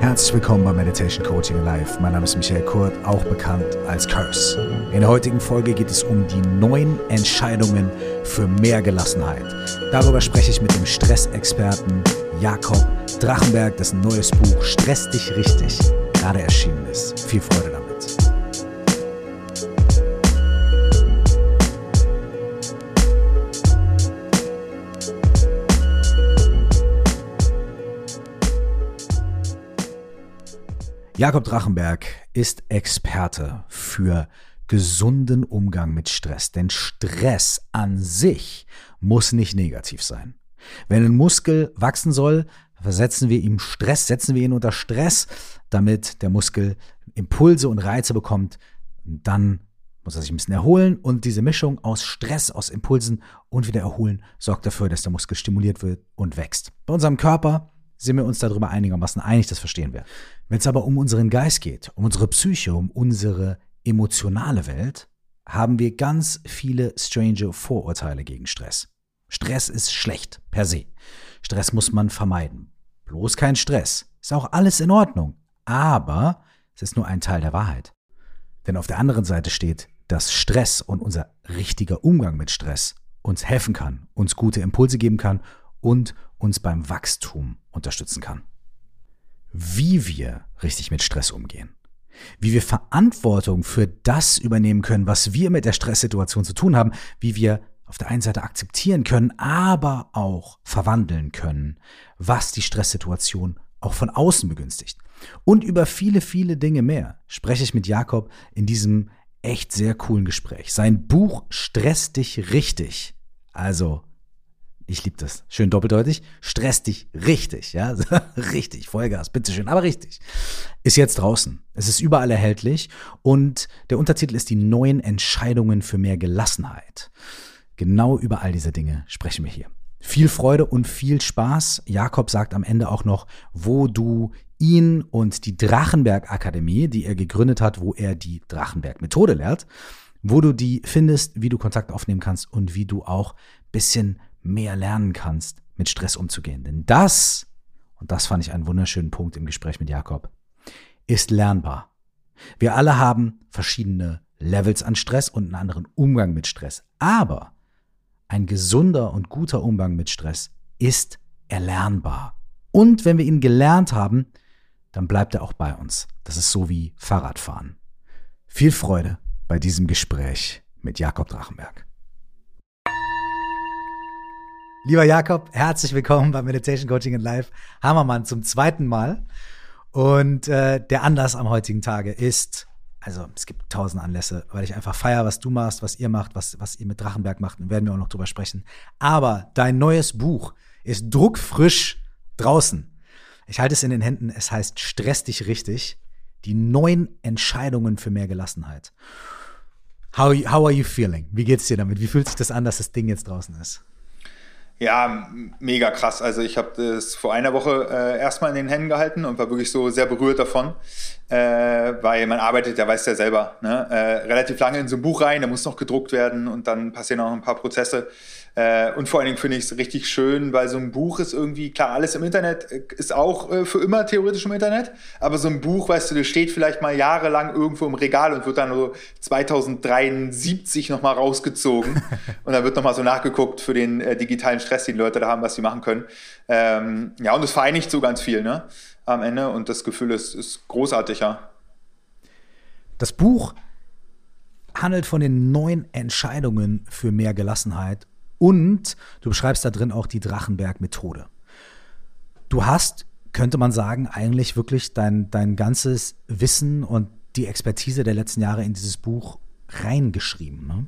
Herzlich willkommen bei Meditation Coaching Live. Mein Name ist Michael Kurt, auch bekannt als Curse. In der heutigen Folge geht es um die neun Entscheidungen für mehr Gelassenheit. Darüber spreche ich mit dem Stressexperten Jakob Drachenberg, dessen neues Buch Stress dich richtig gerade erschienen ist. Viel Freude damit. Jakob Drachenberg ist Experte für gesunden Umgang mit Stress. Denn Stress an sich muss nicht negativ sein. Wenn ein Muskel wachsen soll, versetzen wir ihm Stress, setzen wir ihn unter Stress, damit der Muskel Impulse und Reize bekommt. Dann muss er sich ein bisschen erholen und diese Mischung aus Stress, aus Impulsen und wieder erholen sorgt dafür, dass der Muskel stimuliert wird und wächst. Bei unserem Körper sind wir uns darüber einigermaßen einig, das verstehen wir. Wenn es aber um unseren Geist geht, um unsere Psyche, um unsere emotionale Welt, haben wir ganz viele strange Vorurteile gegen Stress. Stress ist schlecht per se. Stress muss man vermeiden. Bloß kein Stress. Ist auch alles in Ordnung. Aber es ist nur ein Teil der Wahrheit. Denn auf der anderen Seite steht, dass Stress und unser richtiger Umgang mit Stress uns helfen kann, uns gute Impulse geben kann und uns beim Wachstum unterstützen kann. Wie wir richtig mit Stress umgehen, wie wir Verantwortung für das übernehmen können, was wir mit der Stresssituation zu tun haben, wie wir auf der einen Seite akzeptieren können, aber auch verwandeln können, was die Stresssituation auch von außen begünstigt. Und über viele, viele Dinge mehr spreche ich mit Jakob in diesem echt sehr coolen Gespräch. Sein Buch Stress dich richtig. Also ich liebe das. Schön doppeldeutig. Stress dich richtig, ja. richtig, Vollgas, bitteschön, aber richtig. Ist jetzt draußen. Es ist überall erhältlich und der Untertitel ist die neuen Entscheidungen für mehr Gelassenheit. Genau über all diese Dinge sprechen wir hier. Viel Freude und viel Spaß. Jakob sagt am Ende auch noch, wo du ihn und die Drachenberg Akademie, die er gegründet hat, wo er die Drachenberg Methode lehrt, wo du die findest, wie du Kontakt aufnehmen kannst und wie du auch bisschen mehr lernen kannst, mit Stress umzugehen. Denn das, und das fand ich einen wunderschönen Punkt im Gespräch mit Jakob, ist lernbar. Wir alle haben verschiedene Levels an Stress und einen anderen Umgang mit Stress. Aber ein gesunder und guter Umgang mit Stress ist erlernbar. Und wenn wir ihn gelernt haben, dann bleibt er auch bei uns. Das ist so wie Fahrradfahren. Viel Freude bei diesem Gespräch mit Jakob Drachenberg. Lieber Jakob, herzlich willkommen bei Meditation Coaching in Live. Hammermann zum zweiten Mal. Und äh, der Anlass am heutigen Tage ist, also es gibt tausend Anlässe, weil ich einfach feiere, was du machst, was ihr macht, was, was ihr mit Drachenberg macht. Und werden wir auch noch drüber sprechen. Aber dein neues Buch ist druckfrisch draußen. Ich halte es in den Händen. Es heißt Stress dich richtig. Die neun Entscheidungen für mehr Gelassenheit. How, how are you feeling? Wie geht's dir damit? Wie fühlt sich das an, dass das Ding jetzt draußen ist? Ja, mega krass. Also ich habe das vor einer Woche äh, erstmal in den Händen gehalten und war wirklich so sehr berührt davon, äh, weil man arbeitet, ja weiß ja selber, ne? äh, relativ lange in so ein Buch rein, da muss noch gedruckt werden und dann passieren auch ein paar Prozesse. Äh, und vor allen Dingen finde ich es richtig schön, weil so ein Buch ist irgendwie, klar, alles im Internet äh, ist auch äh, für immer theoretisch im Internet, aber so ein Buch, weißt du, das steht vielleicht mal jahrelang irgendwo im Regal und wird dann so 2073 nochmal rausgezogen und dann wird nochmal so nachgeguckt für den äh, digitalen Stress, den Leute da haben, was sie machen können. Ähm, ja, und es vereinigt so ganz viel, ne, am Ende und das Gefühl ist, ist großartig, ja. Das Buch handelt von den neun Entscheidungen für mehr Gelassenheit und du beschreibst da drin auch die Drachenberg-Methode. Du hast, könnte man sagen, eigentlich wirklich dein, dein ganzes Wissen und die Expertise der letzten Jahre in dieses Buch reingeschrieben. Ne?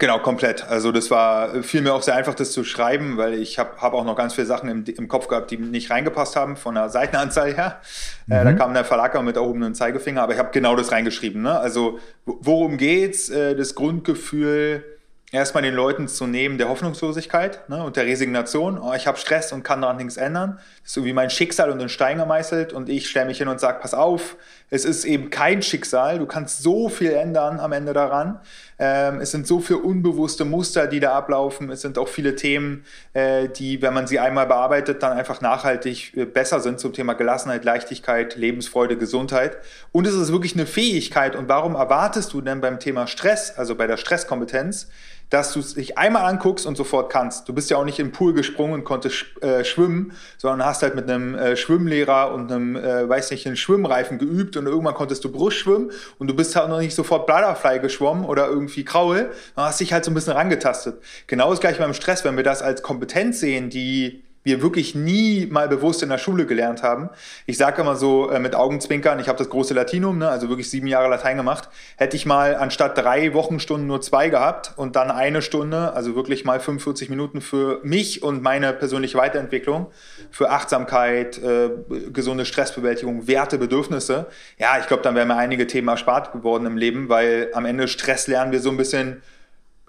Genau, komplett. Also das war fiel mir auch sehr einfach, das zu schreiben, weil ich habe hab auch noch ganz viele Sachen im, im Kopf gehabt, die nicht reingepasst haben von der Seitenanzahl her. Mhm. Äh, da mhm. kam der Verlag auch mit erhobenen Zeigefinger, aber ich habe genau das reingeschrieben. Ne? Also worum geht's? Äh, das Grundgefühl, erstmal den Leuten zu nehmen der Hoffnungslosigkeit ne, und der Resignation. Oh, ich habe Stress und kann daran nichts ändern. Das ist so wie mein Schicksal und in Stein gemeißelt und ich stelle mich hin und sage, pass auf, es ist eben kein Schicksal. Du kannst so viel ändern am Ende daran. Ähm, es sind so viele unbewusste Muster, die da ablaufen. Es sind auch viele Themen, äh, die, wenn man sie einmal bearbeitet, dann einfach nachhaltig äh, besser sind zum Thema Gelassenheit, Leichtigkeit, Lebensfreude, Gesundheit. Und es ist wirklich eine Fähigkeit. Und warum erwartest du denn beim Thema Stress, also bei der Stresskompetenz, dass du es dich einmal anguckst und sofort kannst. Du bist ja auch nicht im Pool gesprungen und konntest äh, schwimmen, sondern hast halt mit einem äh, Schwimmlehrer und einem, äh, weiß nicht, einem Schwimmreifen geübt und irgendwann konntest du Brust schwimmen und du bist halt noch nicht sofort Bladderfly geschwommen oder irgendwie Kraul, dann hast dich halt so ein bisschen rangetastet. Genau das gleiche beim Stress, wenn wir das als Kompetenz sehen, die wir wirklich nie mal bewusst in der Schule gelernt haben. Ich sage immer so äh, mit Augenzwinkern, ich habe das große Latinum, ne, also wirklich sieben Jahre Latein gemacht, hätte ich mal anstatt drei Wochenstunden nur zwei gehabt und dann eine Stunde, also wirklich mal 45 Minuten für mich und meine persönliche Weiterentwicklung, für Achtsamkeit, äh, gesunde Stressbewältigung, Werte, Bedürfnisse. Ja, ich glaube, dann wären mir einige Themen erspart geworden im Leben, weil am Ende Stress lernen wir so ein bisschen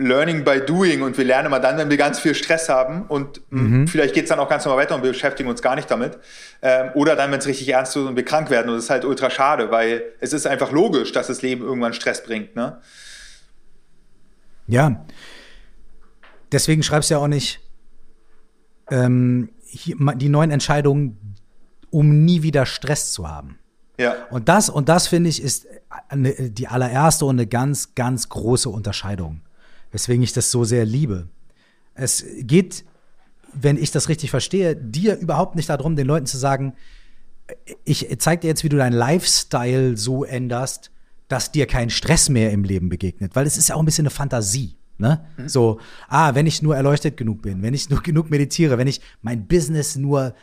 Learning by Doing und wir lernen immer dann, wenn wir ganz viel Stress haben und mhm. vielleicht geht es dann auch ganz normal weiter und wir beschäftigen uns gar nicht damit. Ähm, oder dann, wenn es richtig ernst wird und wir krank werden und das ist halt ultra schade, weil es ist einfach logisch, dass das Leben irgendwann Stress bringt. Ne? Ja, deswegen schreibst du ja auch nicht ähm, hier, die neuen Entscheidungen, um nie wieder Stress zu haben. Ja. Und das, und das finde ich, ist eine, die allererste und eine ganz, ganz große Unterscheidung weswegen ich das so sehr liebe. Es geht, wenn ich das richtig verstehe, dir überhaupt nicht darum, den Leuten zu sagen, ich zeig dir jetzt, wie du deinen Lifestyle so änderst, dass dir kein Stress mehr im Leben begegnet, weil es ist ja auch ein bisschen eine Fantasie. Ne? Mhm. So, ah, wenn ich nur erleuchtet genug bin, wenn ich nur genug meditiere, wenn ich mein Business nur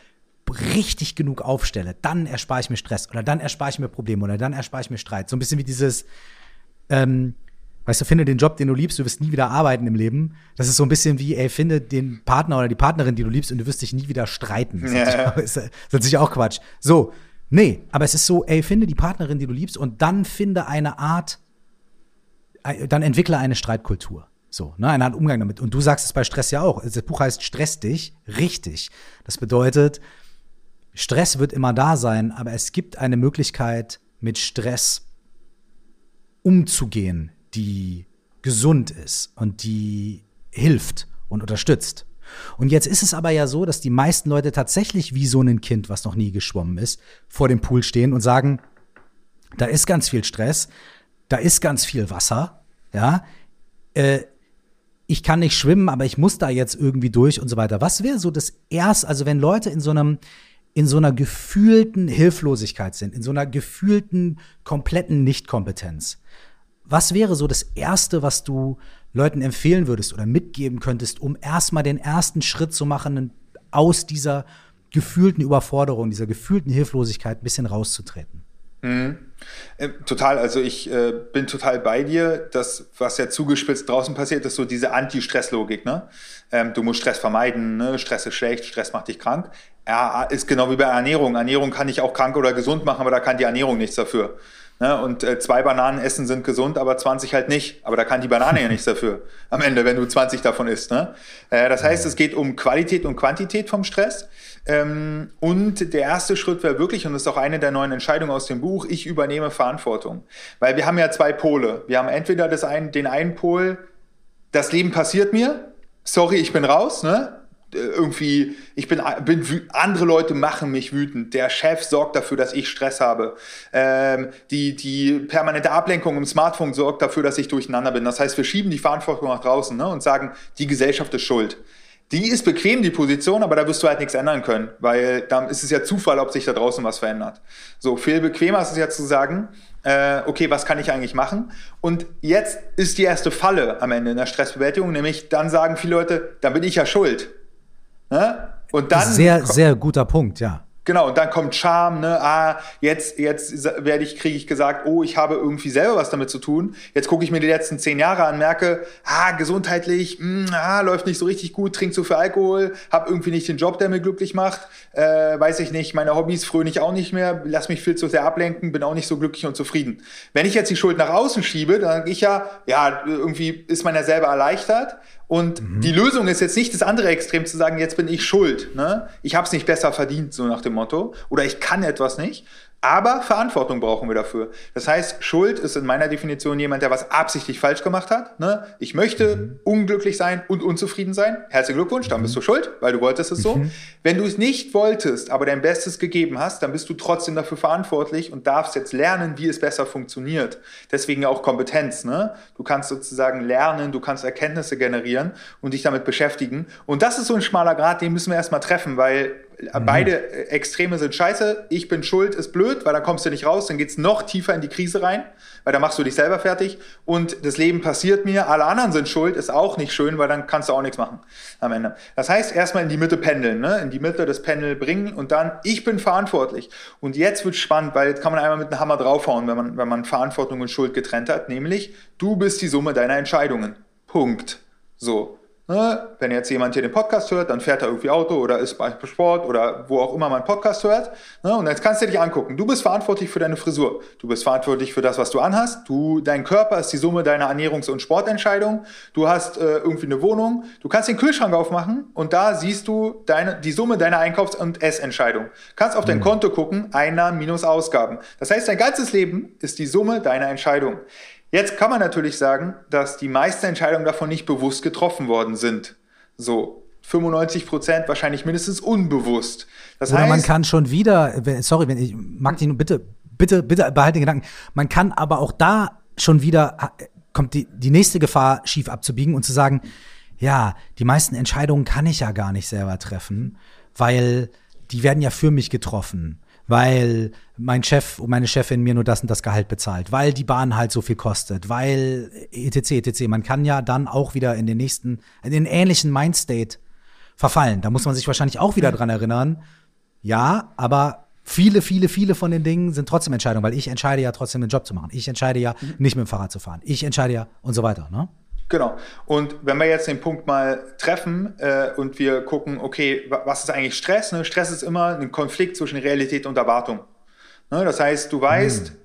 richtig genug aufstelle, dann erspare ich mir Stress oder dann erspare ich mir Probleme oder dann erspare ich mir Streit. So ein bisschen wie dieses, ähm, Weißt du, finde den Job, den du liebst, du wirst nie wieder arbeiten im Leben. Das ist so ein bisschen wie, ey, finde den Partner oder die Partnerin, die du liebst, und du wirst dich nie wieder streiten. Das, ist, das ist natürlich auch Quatsch. So, nee, aber es ist so, ey, finde die Partnerin, die du liebst, und dann finde eine Art, äh, dann entwickle eine Streitkultur. So, ne, eine Art Umgang damit. Und du sagst es bei Stress ja auch. Das Buch heißt Stress dich, richtig. Das bedeutet, Stress wird immer da sein, aber es gibt eine Möglichkeit, mit Stress umzugehen, die gesund ist und die hilft und unterstützt. Und jetzt ist es aber ja so, dass die meisten Leute tatsächlich wie so ein Kind, was noch nie geschwommen ist, vor dem Pool stehen und sagen, da ist ganz viel Stress, da ist ganz viel Wasser, ja, äh, ich kann nicht schwimmen, aber ich muss da jetzt irgendwie durch und so weiter. Was wäre so das erste, also wenn Leute in so einem, in so einer gefühlten Hilflosigkeit sind, in so einer gefühlten kompletten Nichtkompetenz, was wäre so das Erste, was du Leuten empfehlen würdest oder mitgeben könntest, um erstmal den ersten Schritt zu machen, aus dieser gefühlten Überforderung, dieser gefühlten Hilflosigkeit ein bisschen rauszutreten? Mhm. Äh, total, also ich äh, bin total bei dir. Das, was ja zugespitzt draußen passiert, ist so diese Anti-Stress-Logik. Ne? Ähm, du musst Stress vermeiden, ne? Stress ist schlecht, Stress macht dich krank. Ja, ist genau wie bei Ernährung. Ernährung kann ich auch krank oder gesund machen, aber da kann die Ernährung nichts dafür. Ne? Und äh, zwei Bananen essen sind gesund, aber 20 halt nicht. Aber da kann die Banane ja nichts dafür am Ende, wenn du 20 davon isst. Ne? Äh, das heißt, es geht um Qualität und Quantität vom Stress. Ähm, und der erste Schritt wäre wirklich, und das ist auch eine der neuen Entscheidungen aus dem Buch, ich übernehme Verantwortung. Weil wir haben ja zwei Pole. Wir haben entweder das ein, den einen Pol, das Leben passiert mir, sorry, ich bin raus, ne? Irgendwie, ich bin, bin andere Leute machen mich wütend. Der Chef sorgt dafür, dass ich Stress habe. Ähm, die, die permanente Ablenkung im Smartphone sorgt dafür, dass ich durcheinander bin. Das heißt, wir schieben die Verantwortung nach draußen ne, und sagen, die Gesellschaft ist schuld. Die ist bequem, die Position, aber da wirst du halt nichts ändern können, weil dann ist es ja Zufall, ob sich da draußen was verändert. So, viel bequemer ist es ja zu sagen, äh, okay, was kann ich eigentlich machen? Und jetzt ist die erste Falle am Ende in der Stressbewältigung, nämlich dann sagen viele Leute, dann bin ich ja schuld. Ne? Und dann. Sehr, sehr guter Punkt, ja. Genau, und dann kommt Charme, ne? Ah, jetzt, jetzt werde ich, kriege ich gesagt, oh, ich habe irgendwie selber was damit zu tun. Jetzt gucke ich mir die letzten zehn Jahre an, merke, ah, gesundheitlich, mh, hm, ah, läuft nicht so richtig gut, trink zu viel Alkohol, habe irgendwie nicht den Job, der mir glücklich macht, äh, weiß ich nicht, meine Hobbys fröne ich auch nicht mehr, lass mich viel zu sehr ablenken, bin auch nicht so glücklich und zufrieden. Wenn ich jetzt die Schuld nach außen schiebe, dann sage ich ja, ja, irgendwie ist man ja selber erleichtert und mhm. die Lösung ist jetzt nicht das andere Extrem zu sagen, jetzt bin ich schuld. Ne? Ich habe es nicht besser verdient, so nach dem Motto. Oder ich kann etwas nicht, aber Verantwortung brauchen wir dafür. Das heißt, Schuld ist in meiner Definition jemand, der was absichtlich falsch gemacht hat. Ne? Ich möchte mhm. unglücklich sein und unzufrieden sein. Herzlichen Glückwunsch, dann bist du schuld, weil du wolltest es so. Mhm. Wenn du es nicht wolltest, aber dein Bestes gegeben hast, dann bist du trotzdem dafür verantwortlich und darfst jetzt lernen, wie es besser funktioniert. Deswegen auch Kompetenz. Ne? Du kannst sozusagen lernen, du kannst Erkenntnisse generieren und dich damit beschäftigen. Und das ist so ein schmaler Grad, den müssen wir erstmal treffen, weil Mhm. Beide Extreme sind scheiße. Ich bin schuld, ist blöd, weil dann kommst du nicht raus, dann geht's noch tiefer in die Krise rein, weil dann machst du dich selber fertig. Und das Leben passiert mir, alle anderen sind schuld, ist auch nicht schön, weil dann kannst du auch nichts machen am Ende. Das heißt, erstmal in die Mitte pendeln, ne? in die Mitte des Pendel bringen und dann, ich bin verantwortlich. Und jetzt wird spannend, weil jetzt kann man einmal mit einem Hammer draufhauen, wenn man, wenn man Verantwortung und Schuld getrennt hat, nämlich du bist die Summe deiner Entscheidungen. Punkt. So. Ne? Wenn jetzt jemand hier den Podcast hört, dann fährt er irgendwie Auto oder ist bei Sport oder wo auch immer man Podcast hört. Ne? Und jetzt kannst du dich angucken. Du bist verantwortlich für deine Frisur. Du bist verantwortlich für das, was du anhast. Du, dein Körper ist die Summe deiner Ernährungs- und Sportentscheidungen. Du hast äh, irgendwie eine Wohnung. Du kannst den Kühlschrank aufmachen und da siehst du deine, die Summe deiner Einkaufs- und Essentscheidung. Kannst auf dein mhm. Konto gucken, Einnahmen minus Ausgaben. Das heißt, dein ganzes Leben ist die Summe deiner Entscheidungen. Jetzt kann man natürlich sagen, dass die meisten Entscheidungen davon nicht bewusst getroffen worden sind. So 95 Prozent wahrscheinlich mindestens unbewusst. Das Oder heißt, man kann schon wieder, sorry, wenn ich Martin, bitte, bitte, bitte behalte den Gedanken. Man kann aber auch da schon wieder kommt die, die nächste Gefahr schief abzubiegen und zu sagen, ja, die meisten Entscheidungen kann ich ja gar nicht selber treffen, weil die werden ja für mich getroffen weil mein Chef und meine Chefin mir nur das und das Gehalt bezahlt, weil die Bahn halt so viel kostet, weil etc. etc. Man kann ja dann auch wieder in den nächsten, in den ähnlichen Mindstate verfallen. Da muss man sich wahrscheinlich auch wieder dran erinnern. Ja, aber viele, viele, viele von den Dingen sind trotzdem Entscheidungen, weil ich entscheide ja trotzdem den Job zu machen. Ich entscheide ja mhm. nicht mit dem Fahrrad zu fahren. Ich entscheide ja und so weiter. Ne? Genau. Und wenn wir jetzt den Punkt mal treffen äh, und wir gucken, okay, was ist eigentlich Stress? Ne? Stress ist immer ein Konflikt zwischen Realität und Erwartung. Ne? Das heißt, du weißt, mhm.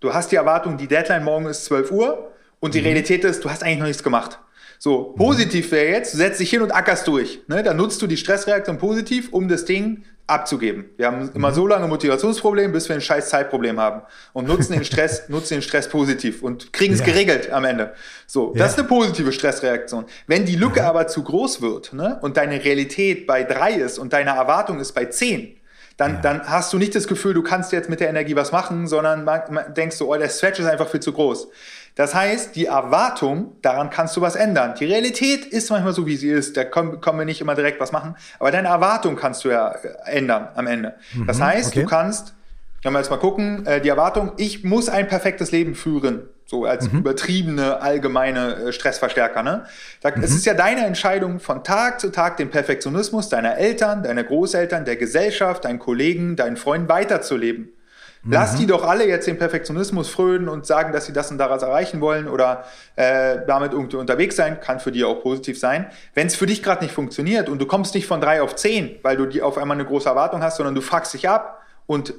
du hast die Erwartung, die Deadline morgen ist 12 Uhr und die mhm. Realität ist, du hast eigentlich noch nichts gemacht. So, positiv wäre jetzt, du setzt dich hin und ackerst durch. Ne? Dann nutzt du die Stressreaktion positiv, um das Ding abzugeben. Wir haben immer mhm. so lange Motivationsproblem, bis wir ein scheiß Zeitproblem haben und nutzen den Stress, nutzen den Stress positiv und kriegen es ja. geregelt am Ende. So, das ist eine positive Stressreaktion. Wenn die Lücke mhm. aber zu groß wird ne, und deine Realität bei drei ist und deine Erwartung ist bei zehn, dann, ja. dann hast du nicht das Gefühl, du kannst jetzt mit der Energie was machen, sondern denkst du, oh, der Stretch ist einfach viel zu groß. Das heißt, die Erwartung, daran kannst du was ändern. Die Realität ist manchmal so, wie sie ist. Da können, können wir nicht immer direkt was machen. Aber deine Erwartung kannst du ja äh, ändern am Ende. Mhm, das heißt, okay. du kannst, wenn wir jetzt mal gucken, äh, die Erwartung, ich muss ein perfektes Leben führen. So als mhm. übertriebene, allgemeine äh, Stressverstärker. Ne? Da, mhm. Es ist ja deine Entscheidung, von Tag zu Tag den Perfektionismus deiner Eltern, deiner Großeltern, der Gesellschaft, deinen Kollegen, deinen Freunden weiterzuleben. Lass mhm. die doch alle jetzt den Perfektionismus frönen und sagen, dass sie das und daraus erreichen wollen oder äh, damit irgendwie unterwegs sein, kann für die auch positiv sein. Wenn es für dich gerade nicht funktioniert und du kommst nicht von drei auf zehn, weil du die auf einmal eine große Erwartung hast, sondern du fuckst dich ab und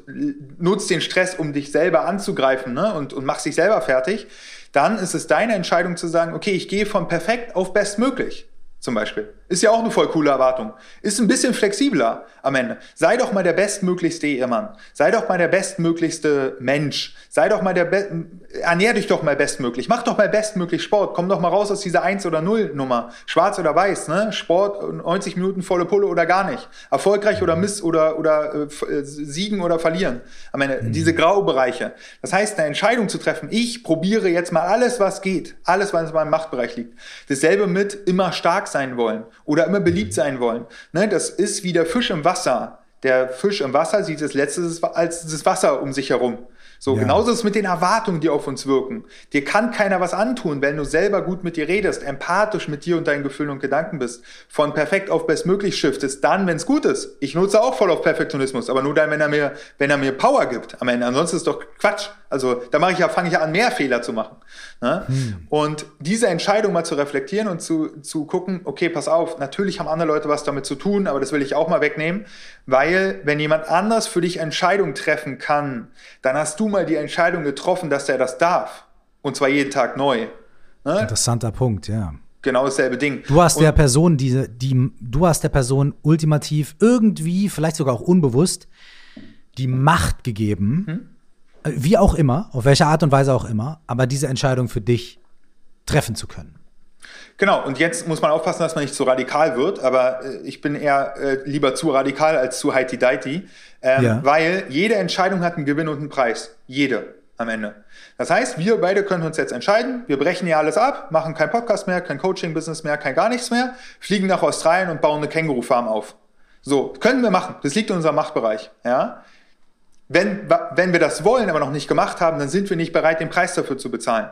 nutzt den Stress, um dich selber anzugreifen ne? und, und machst dich selber fertig, dann ist es deine Entscheidung zu sagen, okay, ich gehe von perfekt auf bestmöglich zum Beispiel. Ist ja auch eine voll coole Erwartung. Ist ein bisschen flexibler am Ende. Sei doch mal der bestmöglichste Ehemann. Sei doch mal der bestmöglichste Mensch. Sei doch mal der Be ernähr dich doch mal bestmöglich. Mach doch mal bestmöglich Sport. Komm doch mal raus aus dieser 1 oder 0 Nummer. Schwarz oder weiß, ne? Sport 90 Minuten volle Pulle oder gar nicht. Erfolgreich oder miss oder oder äh, äh, siegen oder verlieren. Am Ende mhm. diese Graubereiche. Das heißt, eine Entscheidung zu treffen. Ich probiere jetzt mal alles, was geht. Alles, was in meinem Machtbereich liegt. Dasselbe mit immer stark sein wollen oder immer beliebt sein wollen. Ne, das ist wie der Fisch im Wasser. Der Fisch im Wasser sieht das Letzte als das Wasser um sich herum. So, ja. genauso ist es mit den Erwartungen, die auf uns wirken. Dir kann keiner was antun, wenn du selber gut mit dir redest, empathisch mit dir und deinen Gefühlen und Gedanken bist, von perfekt auf bestmöglich shiftest, dann, wenn es gut ist. Ich nutze auch voll auf Perfektionismus, aber nur dann, wenn er mir, wenn er mir Power gibt am Ende. Ansonsten ist es doch Quatsch. Also da mache ich ja, fange ich ja an, mehr Fehler zu machen. Ne? Hm. Und diese Entscheidung mal zu reflektieren und zu, zu gucken, okay, pass auf, natürlich haben andere Leute was damit zu tun, aber das will ich auch mal wegnehmen, weil wenn jemand anders für dich Entscheidungen treffen kann, dann hast du mal die Entscheidung getroffen, dass er das darf. Und zwar jeden Tag neu. Ne? Interessanter Punkt, ja. Genau dasselbe Ding. Du hast und der Person diese, die, du hast der Person ultimativ irgendwie, vielleicht sogar auch unbewusst, die Macht gegeben, hm? wie auch immer, auf welche Art und Weise auch immer, aber diese Entscheidung für dich treffen zu können. Genau, und jetzt muss man aufpassen, dass man nicht zu radikal wird, aber äh, ich bin eher äh, lieber zu radikal als zu heiti-deiti, ähm, ja. weil jede Entscheidung hat einen Gewinn und einen Preis. Jede am Ende. Das heißt, wir beide können uns jetzt entscheiden, wir brechen hier alles ab, machen kein Podcast mehr, kein Coaching-Business mehr, kein gar nichts mehr, fliegen nach Australien und bauen eine Känguru-Farm auf. So, können wir machen. Das liegt in unserem Machtbereich. Ja? Wenn, wenn wir das wollen, aber noch nicht gemacht haben, dann sind wir nicht bereit, den Preis dafür zu bezahlen.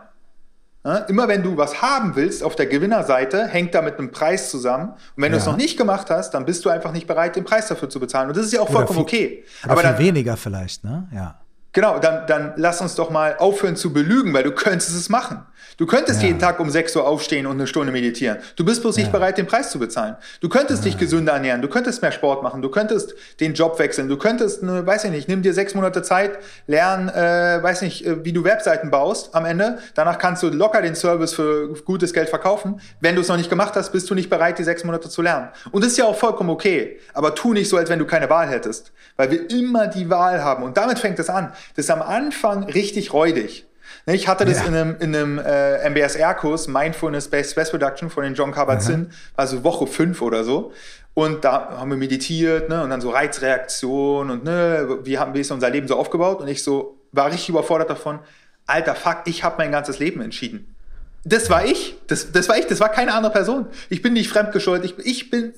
Immer wenn du was haben willst, auf der Gewinnerseite, hängt da mit einem Preis zusammen. Und wenn ja. du es noch nicht gemacht hast, dann bist du einfach nicht bereit, den Preis dafür zu bezahlen. Und das ist ja auch vollkommen viel, okay. aber viel dann, weniger vielleicht, ne? Ja. Genau, dann, dann lass uns doch mal aufhören zu belügen, weil du könntest es machen. Du könntest ja. jeden Tag um 6 Uhr aufstehen und eine Stunde meditieren. Du bist bloß nicht bereit, den Preis zu bezahlen. Du könntest ja. dich gesünder ernähren, du könntest mehr Sport machen, du könntest den Job wechseln, du könntest, ne, weiß ich nicht, nimm dir sechs Monate Zeit, lern, äh, weiß nicht, äh, wie du Webseiten baust am Ende. Danach kannst du locker den Service für gutes Geld verkaufen. Wenn du es noch nicht gemacht hast, bist du nicht bereit, die sechs Monate zu lernen. Und das ist ja auch vollkommen okay. Aber tu nicht so, als wenn du keine Wahl hättest. Weil wir immer die Wahl haben. Und damit fängt es an. Das ist am Anfang richtig räudig. Ich hatte das ja. in einem, in einem äh, MBSR-Kurs, Mindfulness-Based Stress Reduction von den John Kabat-Zinn, also Woche 5 oder so. Und da haben wir meditiert, ne, und dann so Reizreaktion und ne, wie haben wir ist unser Leben so aufgebaut? Und ich so war richtig überfordert davon. Alter, fuck, ich habe mein ganzes Leben entschieden. Das war ich. Das, das war ich. Das war keine andere Person. Ich bin nicht fremdgeschuldet. Ich, ich bin,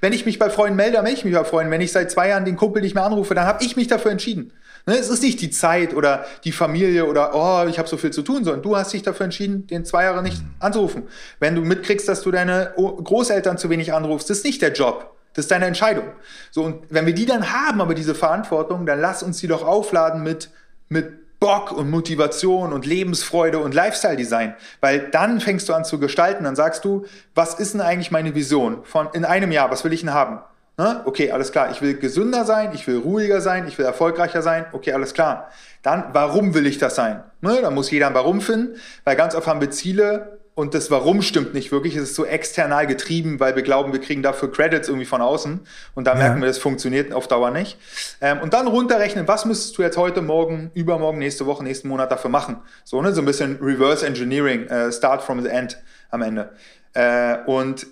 wenn ich mich bei Freunden melde, melde ich mich bei Freunden. Wenn ich seit zwei Jahren den Kumpel nicht mehr anrufe, dann habe ich mich dafür entschieden. Ne, es ist nicht die Zeit oder die Familie oder oh, ich habe so viel zu tun, sondern du hast dich dafür entschieden, den zwei Jahre nicht mhm. anzurufen. Wenn du mitkriegst, dass du deine Großeltern zu wenig anrufst, das ist nicht der Job. Das ist deine Entscheidung. So, und wenn wir die dann haben, aber diese Verantwortung, dann lass uns die doch aufladen mit, mit Bock und Motivation und Lebensfreude und Lifestyle-Design. Weil dann fängst du an zu gestalten, dann sagst du, was ist denn eigentlich meine Vision von in einem Jahr, was will ich denn haben? Okay, alles klar. Ich will gesünder sein, ich will ruhiger sein, ich will erfolgreicher sein. Okay, alles klar. Dann, warum will ich das sein? Ne? Da muss jeder ein Warum finden, weil ganz oft haben wir Ziele und das Warum stimmt nicht wirklich. Es ist so external getrieben, weil wir glauben, wir kriegen dafür Credits irgendwie von außen und da ja. merken wir, das funktioniert auf Dauer nicht. Ähm, und dann runterrechnen, was müsstest du jetzt heute, morgen, übermorgen, nächste Woche, nächsten Monat dafür machen? So, ne? so ein bisschen Reverse Engineering, äh, Start from the End am Ende. Äh, und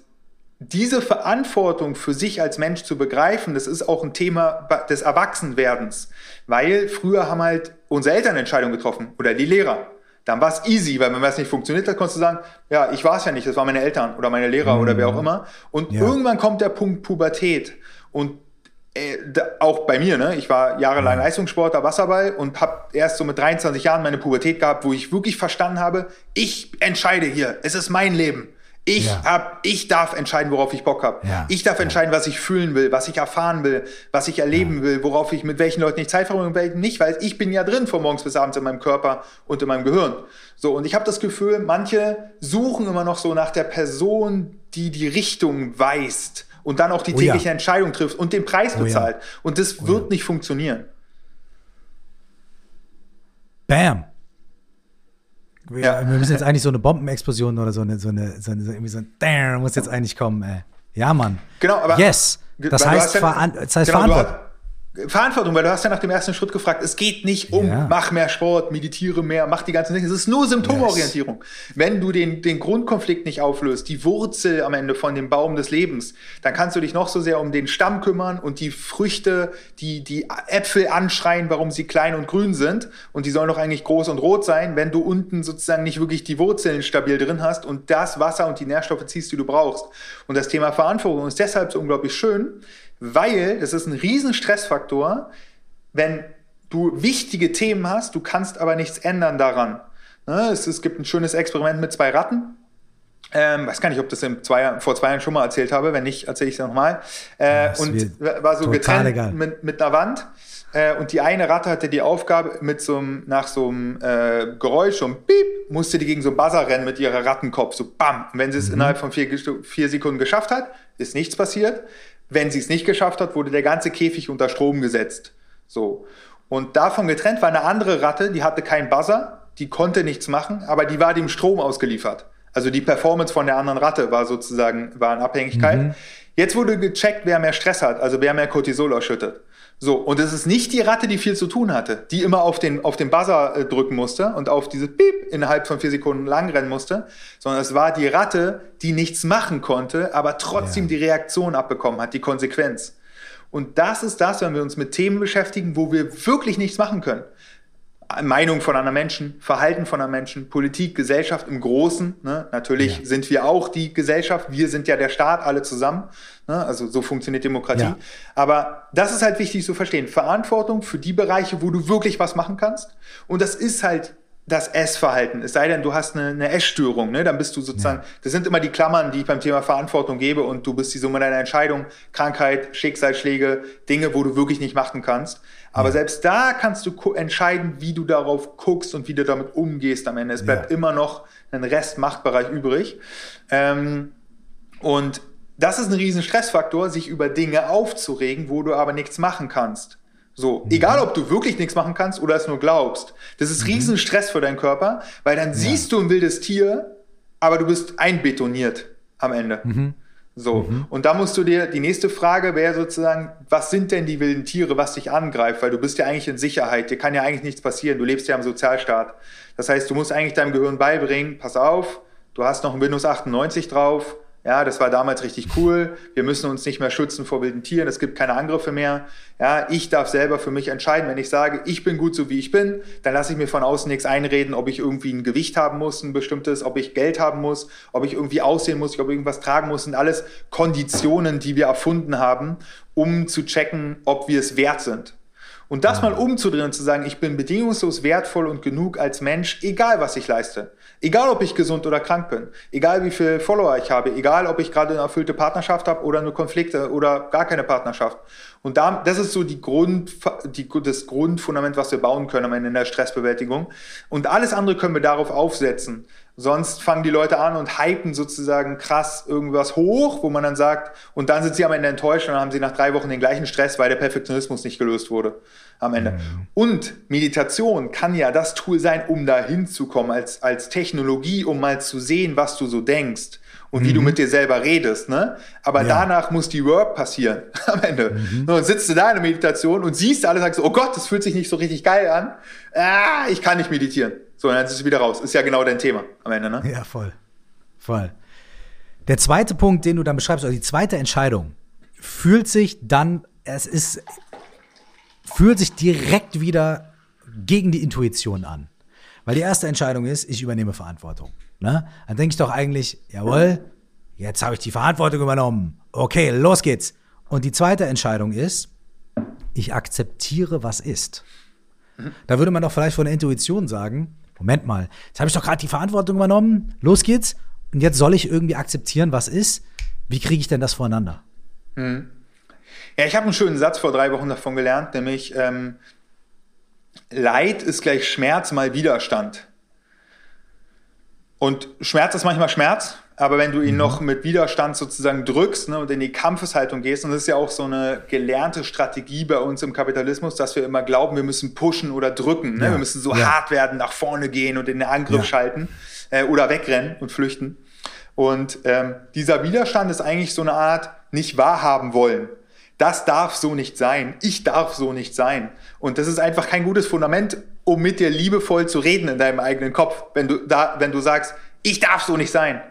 diese Verantwortung für sich als Mensch zu begreifen, das ist auch ein Thema des Erwachsenwerdens. Weil früher haben halt unsere Eltern Entscheidungen getroffen oder die Lehrer. Dann war es easy, weil wenn was nicht funktioniert hat, konntest du sagen, ja, ich war es ja nicht, das waren meine Eltern oder meine Lehrer mhm. oder wer auch mhm. immer. Und ja. irgendwann kommt der Punkt Pubertät. Und äh, da, auch bei mir, ne? ich war jahrelang mhm. Leistungssportler, Wasserball und habe erst so mit 23 Jahren meine Pubertät gehabt, wo ich wirklich verstanden habe, ich entscheide hier, es ist mein Leben. Ich, ja. hab, ich darf entscheiden, worauf ich Bock habe. Ja. Ich darf ja. entscheiden, was ich fühlen will, was ich erfahren will, was ich erleben will, worauf ich mit welchen Leuten ich Zeit verbringe und welchen nicht, weil ich bin ja drin von morgens bis abends in meinem Körper und in meinem Gehirn. So, und ich habe das Gefühl, manche suchen immer noch so nach der Person, die die Richtung weist und dann auch die oh tägliche oh Entscheidung trifft und den Preis oh bezahlt. Und das oh wird nicht funktionieren. Bam. Wir, ja. wir müssen jetzt eigentlich so eine Bombenexplosion oder so eine, so eine, so eine so irgendwie so ein Damn, muss jetzt eigentlich kommen, ey. Ja, Mann. Genau, aber. Yes. Das heißt, ja, das heißt genau, Verantwortung. Verantwortung, weil du hast ja nach dem ersten Schritt gefragt, es geht nicht um, ja. mach mehr Sport, meditiere mehr, mach die ganzen Dinge. Es ist nur Symptomorientierung. Yes. Wenn du den, den Grundkonflikt nicht auflöst, die Wurzel am Ende von dem Baum des Lebens, dann kannst du dich noch so sehr um den Stamm kümmern und die Früchte, die, die Äpfel anschreien, warum sie klein und grün sind. Und die sollen doch eigentlich groß und rot sein, wenn du unten sozusagen nicht wirklich die Wurzeln stabil drin hast und das Wasser und die Nährstoffe ziehst, die du brauchst. Und das Thema Verantwortung ist deshalb so unglaublich schön, weil es ist ein riesen Stressfaktor, wenn du wichtige Themen hast, du kannst aber nichts ändern daran. Ne? Es, es, gibt ein schönes Experiment mit zwei Ratten. Ähm, weiß gar nicht, ob das zwei, vor zwei Jahren schon mal erzählt habe. Wenn nicht, erzähle ich es nochmal. Äh, und war so getrennt mit, mit einer Wand. Äh, und die eine Ratte hatte die Aufgabe, mit so einem, nach so einem äh, Geräusch, so einem Piep, musste die gegen so einen Buzzer rennen mit ihrer Rattenkopf, so bam. Und wenn sie es mhm. innerhalb von vier, vier Sekunden geschafft hat, ist nichts passiert. Wenn sie es nicht geschafft hat, wurde der ganze Käfig unter Strom gesetzt. So. Und davon getrennt war eine andere Ratte, die hatte keinen Buzzer, die konnte nichts machen, aber die war dem Strom ausgeliefert. Also die Performance von der anderen Ratte war sozusagen, war in Abhängigkeit. Mhm. Jetzt wurde gecheckt, wer mehr Stress hat, also wer mehr Cortisol ausschüttet. So, und es ist nicht die Ratte, die viel zu tun hatte, die immer auf den, auf den Buzzer äh, drücken musste und auf diese Piep innerhalb von vier Sekunden lang rennen musste, sondern es war die Ratte, die nichts machen konnte, aber trotzdem ja. die Reaktion abbekommen hat, die Konsequenz. Und das ist das, wenn wir uns mit Themen beschäftigen, wo wir wirklich nichts machen können. Meinung von anderen Menschen, Verhalten von anderen Menschen, Politik, Gesellschaft im Großen. Ne? Natürlich ja. sind wir auch die Gesellschaft, wir sind ja der Staat, alle zusammen. Ne? Also so funktioniert Demokratie. Ja. Aber das ist halt wichtig zu verstehen. Verantwortung für die Bereiche, wo du wirklich was machen kannst. Und das ist halt das Essverhalten. Es sei denn, du hast eine, eine Essstörung, ne? dann bist du sozusagen, ja. das sind immer die Klammern, die ich beim Thema Verantwortung gebe und du bist die Summe deiner Entscheidung, Krankheit, Schicksalsschläge, Dinge, wo du wirklich nicht machen kannst. Aber ja. selbst da kannst du entscheiden, wie du darauf guckst und wie du damit umgehst am Ende. Es bleibt ja. immer noch ein Restmachtbereich übrig. Ähm, und das ist ein riesen Stressfaktor, sich über Dinge aufzuregen, wo du aber nichts machen kannst. So, mhm. egal ob du wirklich nichts machen kannst oder es nur glaubst. Das ist mhm. riesen Stress für deinen Körper, weil dann ja. siehst du ein wildes Tier, aber du bist einbetoniert am Ende. Mhm. So. Mhm. Und da musst du dir, die nächste Frage wäre sozusagen, was sind denn die wilden Tiere, was dich angreift? Weil du bist ja eigentlich in Sicherheit, dir kann ja eigentlich nichts passieren, du lebst ja im Sozialstaat. Das heißt, du musst eigentlich deinem Gehirn beibringen, pass auf, du hast noch ein Windows 98 drauf, ja, das war damals richtig cool. Wir müssen uns nicht mehr schützen vor wilden Tieren. Es gibt keine Angriffe mehr. Ja, ich darf selber für mich entscheiden. Wenn ich sage, ich bin gut so wie ich bin, dann lasse ich mir von außen nichts einreden, ob ich irgendwie ein Gewicht haben muss, ein bestimmtes, ob ich Geld haben muss, ob ich irgendwie aussehen muss, ob ich irgendwas tragen muss. sind alles Konditionen, die wir erfunden haben, um zu checken, ob wir es wert sind. Und das mal umzudrehen und zu sagen, ich bin bedingungslos wertvoll und genug als Mensch, egal was ich leiste. Egal, ob ich gesund oder krank bin, egal wie viele Follower ich habe, egal, ob ich gerade eine erfüllte Partnerschaft habe oder nur Konflikte oder gar keine Partnerschaft. Und da, das ist so die Grund, die, das Grundfundament, was wir bauen können am Ende in der Stressbewältigung. Und alles andere können wir darauf aufsetzen. Sonst fangen die Leute an und hypen sozusagen krass irgendwas hoch, wo man dann sagt, und dann sind sie am Ende enttäuscht und dann haben sie nach drei Wochen den gleichen Stress, weil der Perfektionismus nicht gelöst wurde am Ende. Mhm. Und Meditation kann ja das Tool sein, um da hinzukommen, als, als Technologie, um mal zu sehen, was du so denkst und mhm. wie du mhm. mit dir selber redest. Ne? Aber ja. danach muss die Work passieren am Ende. Mhm. Und sitzt du da in der Meditation und siehst alles, sagst, oh Gott, das fühlt sich nicht so richtig geil an. Ah, ich kann nicht meditieren. So, dann ist es wieder raus. Ist ja genau dein Thema am Ende. Ne? Ja, voll. Voll. Der zweite Punkt, den du dann beschreibst, also die zweite Entscheidung, fühlt sich dann, es ist fühlt sich direkt wieder gegen die Intuition an. Weil die erste Entscheidung ist, ich übernehme Verantwortung. Ne? Dann denke ich doch eigentlich, jawohl, jetzt habe ich die Verantwortung übernommen. Okay, los geht's. Und die zweite Entscheidung ist, ich akzeptiere, was ist. Da würde man doch vielleicht von der Intuition sagen, Moment mal, jetzt habe ich doch gerade die Verantwortung übernommen, los geht's. Und jetzt soll ich irgendwie akzeptieren, was ist. Wie kriege ich denn das voreinander? Mhm. Ja, ich habe einen schönen Satz vor drei Wochen davon gelernt, nämlich ähm, Leid ist gleich Schmerz mal Widerstand. Und Schmerz ist manchmal Schmerz, aber wenn du ihn mhm. noch mit Widerstand sozusagen drückst ne, und in die Kampfeshaltung gehst, und das ist ja auch so eine gelernte Strategie bei uns im Kapitalismus, dass wir immer glauben, wir müssen pushen oder drücken. Ne? Ja. Wir müssen so ja. hart werden, nach vorne gehen und in den Angriff ja. schalten äh, oder wegrennen und flüchten. Und ähm, dieser Widerstand ist eigentlich so eine Art nicht wahrhaben wollen das darf so nicht sein, ich darf so nicht sein. Und das ist einfach kein gutes Fundament, um mit dir liebevoll zu reden in deinem eigenen Kopf, wenn du, da, wenn du sagst, ich darf so nicht sein.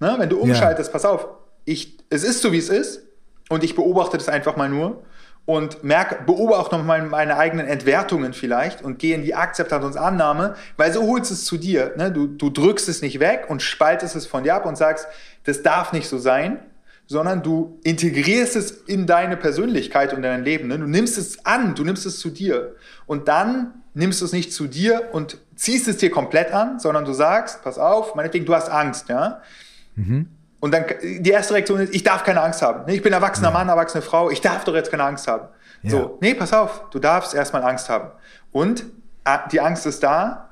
Ne? Wenn du umschaltest, ja. pass auf, ich, es ist so, wie es ist und ich beobachte das einfach mal nur und merke, beobachte nochmal meine eigenen Entwertungen vielleicht und gehe in die Akzeptanz und Annahme, weil so holst es zu dir. Ne? Du, du drückst es nicht weg und spaltest es von dir ab und sagst, das darf nicht so sein, sondern du integrierst es in deine Persönlichkeit und dein Leben. Ne? Du nimmst es an, du nimmst es zu dir. Und dann nimmst du es nicht zu dir und ziehst es dir komplett an, sondern du sagst, pass auf, meinetwegen, du hast Angst, ja. Mhm. Und dann die erste Reaktion ist, ich darf keine Angst haben. Ich bin erwachsener ja. Mann, erwachsene Frau, ich darf doch jetzt keine Angst haben. Ja. So, nee, pass auf, du darfst erstmal Angst haben. Und ah, die Angst ist da,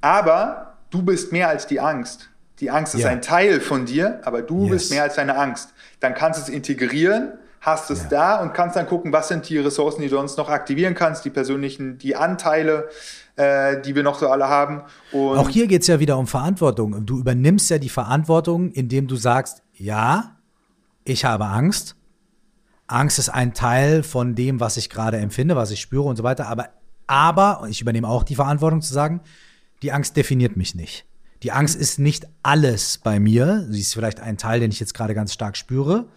aber du bist mehr als die Angst. Die Angst ist ja. ein Teil von dir, aber du yes. bist mehr als deine Angst. Dann kannst du es integrieren, hast es ja. da und kannst dann gucken, was sind die Ressourcen, die du sonst noch aktivieren kannst, die persönlichen, die Anteile, äh, die wir noch so alle haben. Und Auch hier geht es ja wieder um Verantwortung. Du übernimmst ja die Verantwortung, indem du sagst, ja, ich habe Angst. Angst ist ein Teil von dem, was ich gerade empfinde, was ich spüre und so weiter. Aber, aber, ich übernehme auch die Verantwortung zu sagen, die Angst definiert mich nicht. Die Angst ist nicht alles bei mir. Sie ist vielleicht ein Teil, den ich jetzt gerade ganz stark spüre.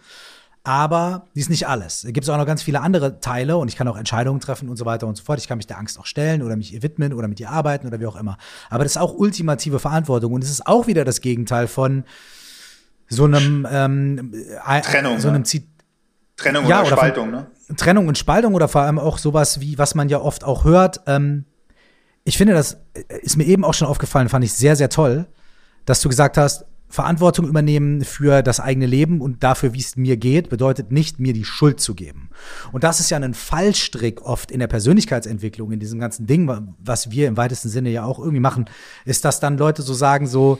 Aber sie ist nicht alles. Es gibt auch noch ganz viele andere Teile und ich kann auch Entscheidungen treffen und so weiter und so fort. Ich kann mich der Angst auch stellen oder mich ihr widmen oder mit ihr arbeiten oder wie auch immer. Aber das ist auch ultimative Verantwortung und es ist auch wieder das Gegenteil von so einem ähm, Trennung, so einem ne? Trennung ja, oder, oder Spaltung, ne? Trennung und Spaltung oder vor allem auch sowas wie, was man ja oft auch hört, ähm, ich finde, das ist mir eben auch schon aufgefallen, fand ich sehr, sehr toll, dass du gesagt hast, Verantwortung übernehmen für das eigene Leben und dafür, wie es mir geht, bedeutet nicht, mir die Schuld zu geben. Und das ist ja ein Fallstrick oft in der Persönlichkeitsentwicklung, in diesem ganzen Ding, was wir im weitesten Sinne ja auch irgendwie machen, ist, dass dann Leute so sagen, so,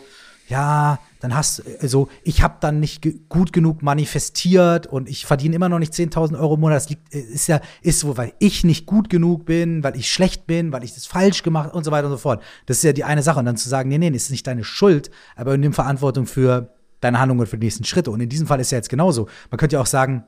ja, dann hast also ich habe dann nicht ge gut genug manifestiert und ich verdiene immer noch nicht 10.000 Euro im Monat. Das liegt, äh, ist ja, ist so, weil ich nicht gut genug bin, weil ich schlecht bin, weil ich das falsch gemacht und so weiter und so fort. Das ist ja die eine Sache. Und dann zu sagen, nee, nee, ist nicht deine Schuld, aber nimm Verantwortung für deine Handlungen für die nächsten Schritte. Und in diesem Fall ist ja jetzt genauso. Man könnte ja auch sagen,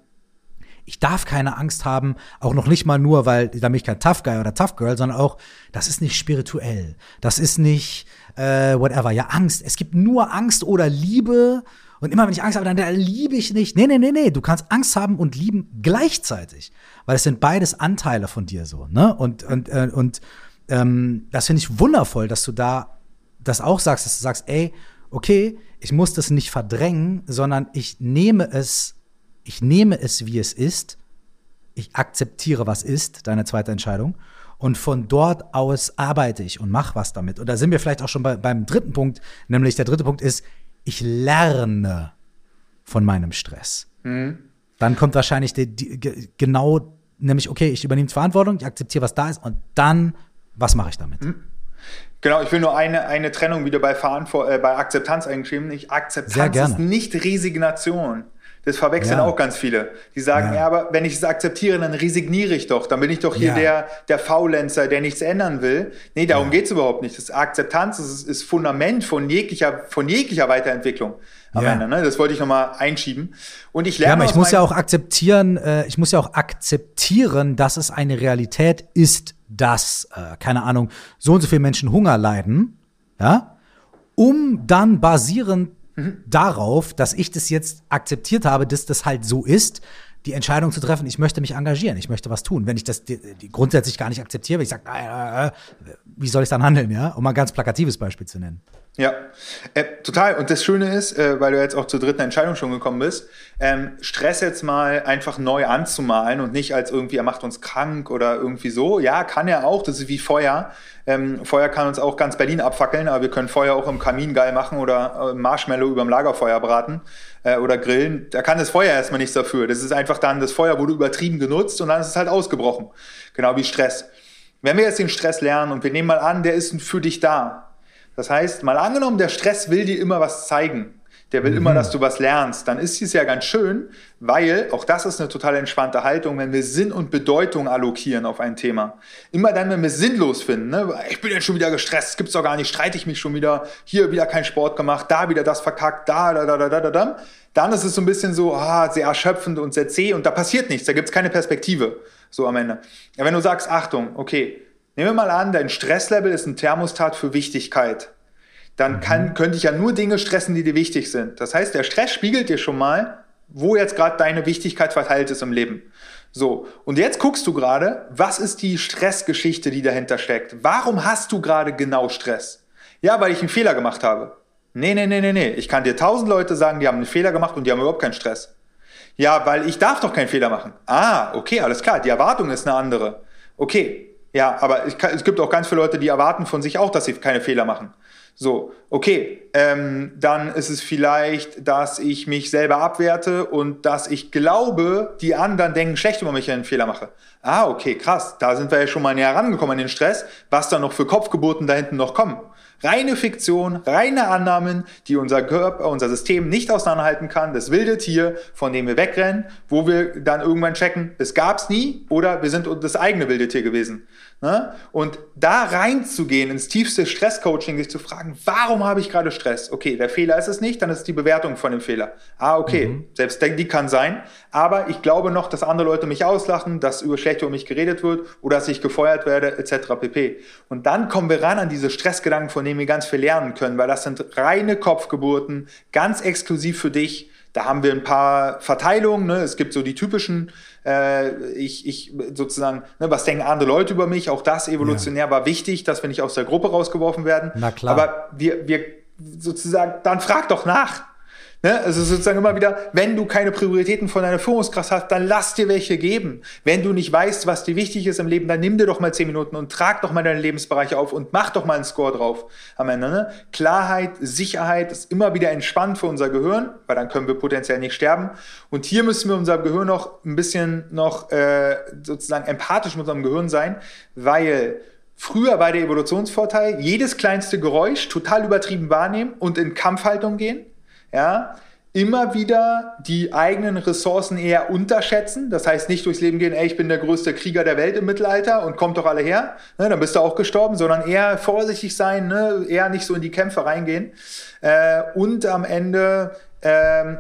ich darf keine Angst haben, auch noch nicht mal nur, weil da bin ich kein Tough Guy oder Tough Girl, sondern auch, das ist nicht spirituell. Das ist nicht äh, whatever. Ja, Angst. Es gibt nur Angst oder Liebe. Und immer wenn ich Angst habe, dann, liebe ich nicht. Nee, nee, nee, nee. Du kannst Angst haben und lieben gleichzeitig. Weil es sind beides Anteile von dir so, ne? Und, und, äh, und ähm, das finde ich wundervoll, dass du da das auch sagst, dass du sagst, ey, okay, ich muss das nicht verdrängen, sondern ich nehme es ich nehme es, wie es ist, ich akzeptiere, was ist, deine zweite Entscheidung, und von dort aus arbeite ich und mache was damit. Und da sind wir vielleicht auch schon bei, beim dritten Punkt, nämlich der dritte Punkt ist, ich lerne von meinem Stress. Mhm. Dann kommt wahrscheinlich die, die, genau, nämlich, okay, ich übernehme Verantwortung, ich akzeptiere, was da ist, und dann, was mache ich damit? Mhm. Genau, ich will nur eine, eine Trennung wieder bei, Verantwort äh, bei Akzeptanz eingeschrieben. Nicht Akzeptanz ist nicht Resignation. Das verwechseln ja. auch ganz viele. Die sagen, ja. ja. aber wenn ich es akzeptiere, dann resigniere ich doch. Dann bin ich doch hier ja. der, der Faulenzer, der nichts ändern will. Nee, darum ja. geht es überhaupt nicht. Das Akzeptanz ist, ist Fundament von jeglicher, von jeglicher Weiterentwicklung. Am Ende, ne? Das wollte ich nochmal einschieben. Und ich lerne. Ja, aber ich muss ja auch akzeptieren, äh, ich muss ja auch akzeptieren, dass es eine Realität ist, dass, äh, keine Ahnung, so und so viele Menschen Hunger leiden, ja, um dann basierend darauf, dass ich das jetzt akzeptiert habe, dass das halt so ist, die Entscheidung zu treffen, ich möchte mich engagieren, ich möchte was tun. Wenn ich das die, die grundsätzlich gar nicht akzeptiere, ich sage, äh, äh, wie soll ich dann handeln, ja? Um mal ein ganz plakatives Beispiel zu nennen. Ja, äh, total. Und das Schöne ist, äh, weil du jetzt auch zur dritten Entscheidung schon gekommen bist, ähm, Stress jetzt mal einfach neu anzumalen und nicht als irgendwie, er macht uns krank oder irgendwie so. Ja, kann er auch, das ist wie Feuer. Ähm, Feuer kann uns auch ganz Berlin abfackeln, aber wir können Feuer auch im Kamin geil machen oder äh, Marshmallow über dem Lagerfeuer braten äh, oder grillen. Da kann das Feuer erstmal nichts dafür. Das ist einfach dann, das Feuer wurde übertrieben genutzt und dann ist es halt ausgebrochen. Genau wie Stress. Wenn wir jetzt den Stress lernen und wir nehmen mal an, der ist für dich da, das heißt, mal angenommen, der Stress will dir immer was zeigen. Der will mhm. immer, dass du was lernst. Dann ist es ja ganz schön, weil, auch das ist eine total entspannte Haltung, wenn wir Sinn und Bedeutung allokieren auf ein Thema. Immer dann, wenn wir sinnlos finden, ne? ich bin jetzt schon wieder gestresst, gibt's doch gar nicht, streite ich mich schon wieder, hier wieder kein Sport gemacht, da wieder das verkackt, da, da, da, da, da, da, da. Dann ist es so ein bisschen so, ah, sehr erschöpfend und sehr zäh und da passiert nichts, da gibt's keine Perspektive, so am Ende. Ja, wenn du sagst, Achtung, okay, Nehmen wir mal an, dein Stresslevel ist ein Thermostat für Wichtigkeit. Dann mhm. kann, könnte ich ja nur Dinge stressen, die dir wichtig sind. Das heißt, der Stress spiegelt dir schon mal, wo jetzt gerade deine Wichtigkeit verteilt ist im Leben. So, und jetzt guckst du gerade, was ist die Stressgeschichte, die dahinter steckt? Warum hast du gerade genau Stress? Ja, weil ich einen Fehler gemacht habe. Nee, nee, nee, nee, nee. Ich kann dir tausend Leute sagen, die haben einen Fehler gemacht und die haben überhaupt keinen Stress. Ja, weil ich darf doch keinen Fehler machen. Ah, okay, alles klar. Die Erwartung ist eine andere. Okay, ja, aber kann, es gibt auch ganz viele Leute, die erwarten von sich auch, dass sie keine Fehler machen. So, okay, ähm, dann ist es vielleicht, dass ich mich selber abwerte und dass ich glaube, die anderen denken schlecht über mich, wenn ich einen Fehler mache. Ah, okay, krass, da sind wir ja schon mal näher rangekommen an den Stress, was da noch für Kopfgeburten da hinten noch kommen. Reine Fiktion, reine Annahmen, die unser Körper, unser System nicht auseinanderhalten kann. Das wilde Tier, von dem wir wegrennen, wo wir dann irgendwann checken, es gab's nie oder wir sind das eigene wilde Tier gewesen. Ne? Und da reinzugehen, ins tiefste Stresscoaching, sich zu fragen, warum habe ich gerade Stress? Okay, der Fehler ist es nicht, dann ist es die Bewertung von dem Fehler. Ah, okay, mhm. selbst die kann sein, aber ich glaube noch, dass andere Leute mich auslachen, dass über schlecht über mich geredet wird oder dass ich gefeuert werde, etc. pp. Und dann kommen wir ran an diese Stressgedanken, von denen wir ganz viel lernen können, weil das sind reine Kopfgeburten, ganz exklusiv für dich. Da haben wir ein paar Verteilungen. Ne? Es gibt so die typischen äh, ich, ich sozusagen, ne, was denken andere Leute über mich? Auch das evolutionär ja. war wichtig, dass wir nicht aus der Gruppe rausgeworfen werden. Na klar. Aber wir, wir sozusagen, dann frag doch nach. Ne? Also sozusagen immer wieder, wenn du keine Prioritäten von deiner Führungskraft hast, dann lass dir welche geben. Wenn du nicht weißt, was dir wichtig ist im Leben, dann nimm dir doch mal zehn Minuten und trag doch mal deine Lebensbereiche auf und mach doch mal einen Score drauf am Ende. Ne? Klarheit, Sicherheit ist immer wieder entspannt für unser Gehirn, weil dann können wir potenziell nicht sterben. Und hier müssen wir unser Gehirn noch ein bisschen noch äh, sozusagen empathisch mit unserem Gehirn sein, weil Früher war der Evolutionsvorteil, jedes kleinste Geräusch total übertrieben wahrnehmen und in Kampfhaltung gehen ja, immer wieder die eigenen Ressourcen eher unterschätzen. Das heißt nicht durchs Leben gehen, ey, ich bin der größte Krieger der Welt im Mittelalter und kommt doch alle her, ne, dann bist du auch gestorben, sondern eher vorsichtig sein, ne, eher nicht so in die Kämpfe reingehen. Äh, und am Ende, äh,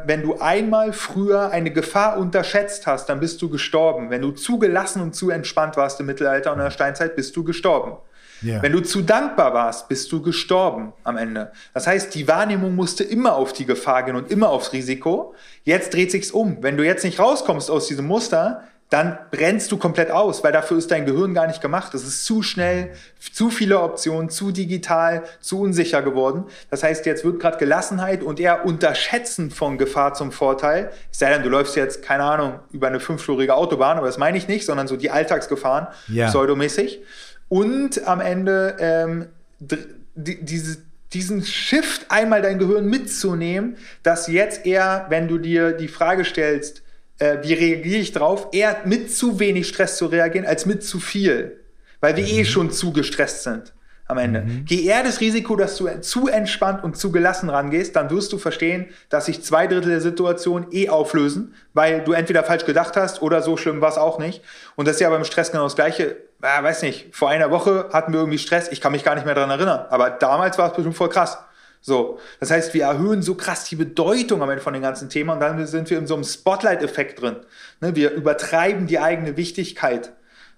wenn du einmal früher eine Gefahr unterschätzt hast, dann bist du gestorben. Wenn du zu gelassen und zu entspannt warst im Mittelalter und in der Steinzeit, bist du gestorben. Yeah. Wenn du zu dankbar warst, bist du gestorben am Ende. Das heißt, die Wahrnehmung musste immer auf die Gefahr gehen und immer aufs Risiko. Jetzt dreht sich's um. Wenn du jetzt nicht rauskommst aus diesem Muster, dann brennst du komplett aus, weil dafür ist dein Gehirn gar nicht gemacht. Es ist zu schnell, zu viele Optionen, zu digital, zu unsicher geworden. Das heißt, jetzt wird gerade Gelassenheit und eher Unterschätzen von Gefahr zum Vorteil. Ich sei denn, du läufst jetzt, keine Ahnung, über eine fünfspurige Autobahn, aber das meine ich nicht, sondern so die Alltagsgefahren, ja. pseudomäßig und am Ende ähm, die, diese, diesen Shift einmal dein Gehirn mitzunehmen, dass jetzt eher, wenn du dir die Frage stellst, äh, wie reagiere ich drauf, eher mit zu wenig Stress zu reagieren als mit zu viel, weil wir eh mhm. eh schon zu gestresst sind am Ende. Mhm. Geh eher das Risiko, dass du zu entspannt und zu gelassen rangehst, dann wirst du verstehen, dass sich zwei Drittel der Situation eh auflösen, weil du entweder falsch gedacht hast oder so schlimm war es auch nicht. Und das ist ja beim Stress genau das Gleiche. Ja, weiß nicht, vor einer Woche hatten wir irgendwie Stress, ich kann mich gar nicht mehr daran erinnern, aber damals war es bestimmt voll krass. So, das heißt, wir erhöhen so krass die Bedeutung am Ende von den ganzen Themen und dann sind wir in so einem Spotlight-Effekt drin. Ne, wir übertreiben die eigene Wichtigkeit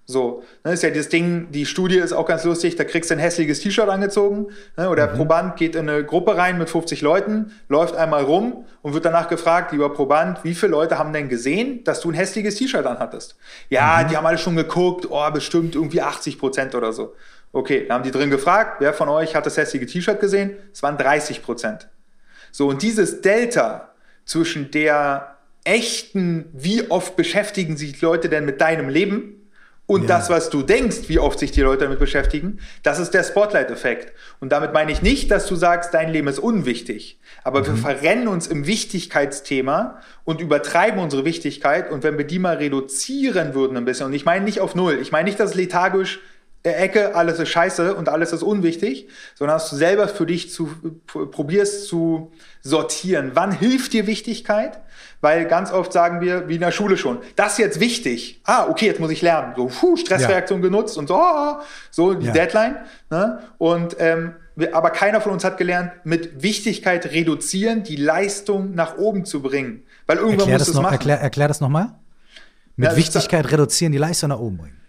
so, ne, ist ja das Ding, die Studie ist auch ganz lustig, da kriegst du ein hässliches T-Shirt angezogen ne, oder der mhm. Proband geht in eine Gruppe rein mit 50 Leuten, läuft einmal rum und wird danach gefragt, lieber Proband, wie viele Leute haben denn gesehen, dass du ein hässliches T-Shirt anhattest? Ja, mhm. die haben alle schon geguckt, oh, bestimmt irgendwie 80 Prozent oder so. Okay, dann haben die drin gefragt, wer von euch hat das hässliche T-Shirt gesehen? Es waren 30 Prozent. So, und dieses Delta zwischen der echten, wie oft beschäftigen sich Leute denn mit deinem Leben und ja. das, was du denkst, wie oft sich die Leute damit beschäftigen, das ist der Spotlight-Effekt. Und damit meine ich nicht, dass du sagst, dein Leben ist unwichtig. Aber mhm. wir verrennen uns im Wichtigkeitsthema und übertreiben unsere Wichtigkeit. Und wenn wir die mal reduzieren würden ein bisschen, und ich meine nicht auf Null, ich meine nicht, dass lethargisch Ecke, alles ist scheiße und alles ist unwichtig, sondern dass du selber für dich zu, probierst zu sortieren. Wann hilft dir Wichtigkeit? Weil ganz oft sagen wir, wie in der Schule schon, das ist jetzt wichtig. Ah, okay, jetzt muss ich lernen. So, puh, Stressreaktion ja. genutzt und so, ah, so die ja. Deadline. Ne? Und ähm, aber keiner von uns hat gelernt, mit Wichtigkeit reduzieren, die Leistung nach oben zu bringen. Weil irgendwann erklär muss es machen. Erklär, erklär das nochmal. Mit ja, Wichtigkeit reduzieren, die Leistung nach oben bringen.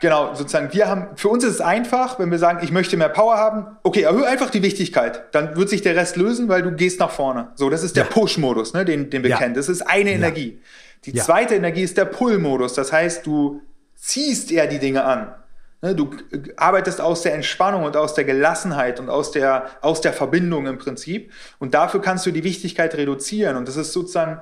Genau, sozusagen, wir haben, für uns ist es einfach, wenn wir sagen, ich möchte mehr Power haben, okay, erhöhe einfach die Wichtigkeit, dann wird sich der Rest lösen, weil du gehst nach vorne. So, das ist der ja. Push-Modus, ne, den, den wir ja. kennen. Das ist eine ja. Energie. Die zweite Energie ist der Pull-Modus, das heißt, du ziehst eher die Dinge an. Ne, du arbeitest aus der Entspannung und aus der Gelassenheit und aus der, aus der Verbindung im Prinzip. Und dafür kannst du die Wichtigkeit reduzieren. Und das ist sozusagen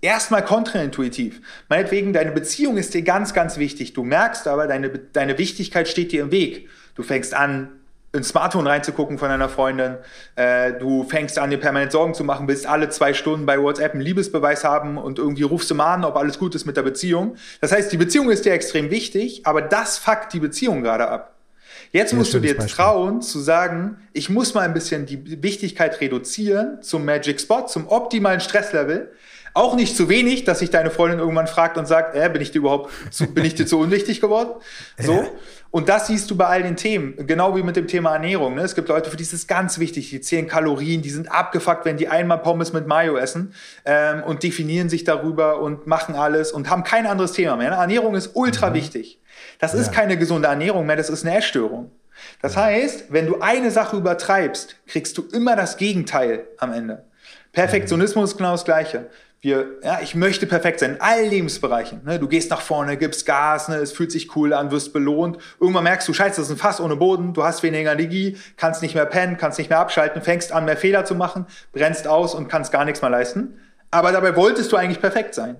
erstmal kontraintuitiv. Meinetwegen, deine Beziehung ist dir ganz, ganz wichtig. Du merkst aber, deine, deine Wichtigkeit steht dir im Weg. Du fängst an, ins Smartphone reinzugucken von deiner Freundin. Äh, du fängst an, dir permanent Sorgen zu machen, willst alle zwei Stunden bei WhatsApp einen Liebesbeweis haben und irgendwie rufst du mal an, ob alles gut ist mit der Beziehung. Das heißt, die Beziehung ist dir extrem wichtig, aber das fuckt die Beziehung gerade ab. Jetzt musst du dir trauen zu sagen, ich muss mal ein bisschen die Wichtigkeit reduzieren zum Magic Spot, zum optimalen Stresslevel. Auch nicht zu wenig, dass sich deine Freundin irgendwann fragt und sagt, äh, bin ich dir überhaupt zu, bin ich dir zu unwichtig geworden? So. Und das siehst du bei all den Themen, genau wie mit dem Thema Ernährung. Ne? Es gibt Leute, für die ist es ganz wichtig, die zählen Kalorien, die sind abgefuckt, wenn die einmal Pommes mit Mayo essen ähm, und definieren sich darüber und machen alles und haben kein anderes Thema mehr. Ne? Ernährung ist ultra mhm. wichtig. Das ja. ist keine gesunde Ernährung mehr, das ist eine Essstörung. Das ja. heißt, wenn du eine Sache übertreibst, kriegst du immer das Gegenteil am Ende. Perfektionismus ist genau das Gleiche wir, ja, ich möchte perfekt sein in allen Lebensbereichen. Ne? Du gehst nach vorne, gibst Gas, ne? es fühlt sich cool an, wirst belohnt. Irgendwann merkst du, scheiße, das ist ein Fass ohne Boden, du hast weniger Energie, kannst nicht mehr pennen, kannst nicht mehr abschalten, fängst an, mehr Fehler zu machen, brennst aus und kannst gar nichts mehr leisten. Aber dabei wolltest du eigentlich perfekt sein.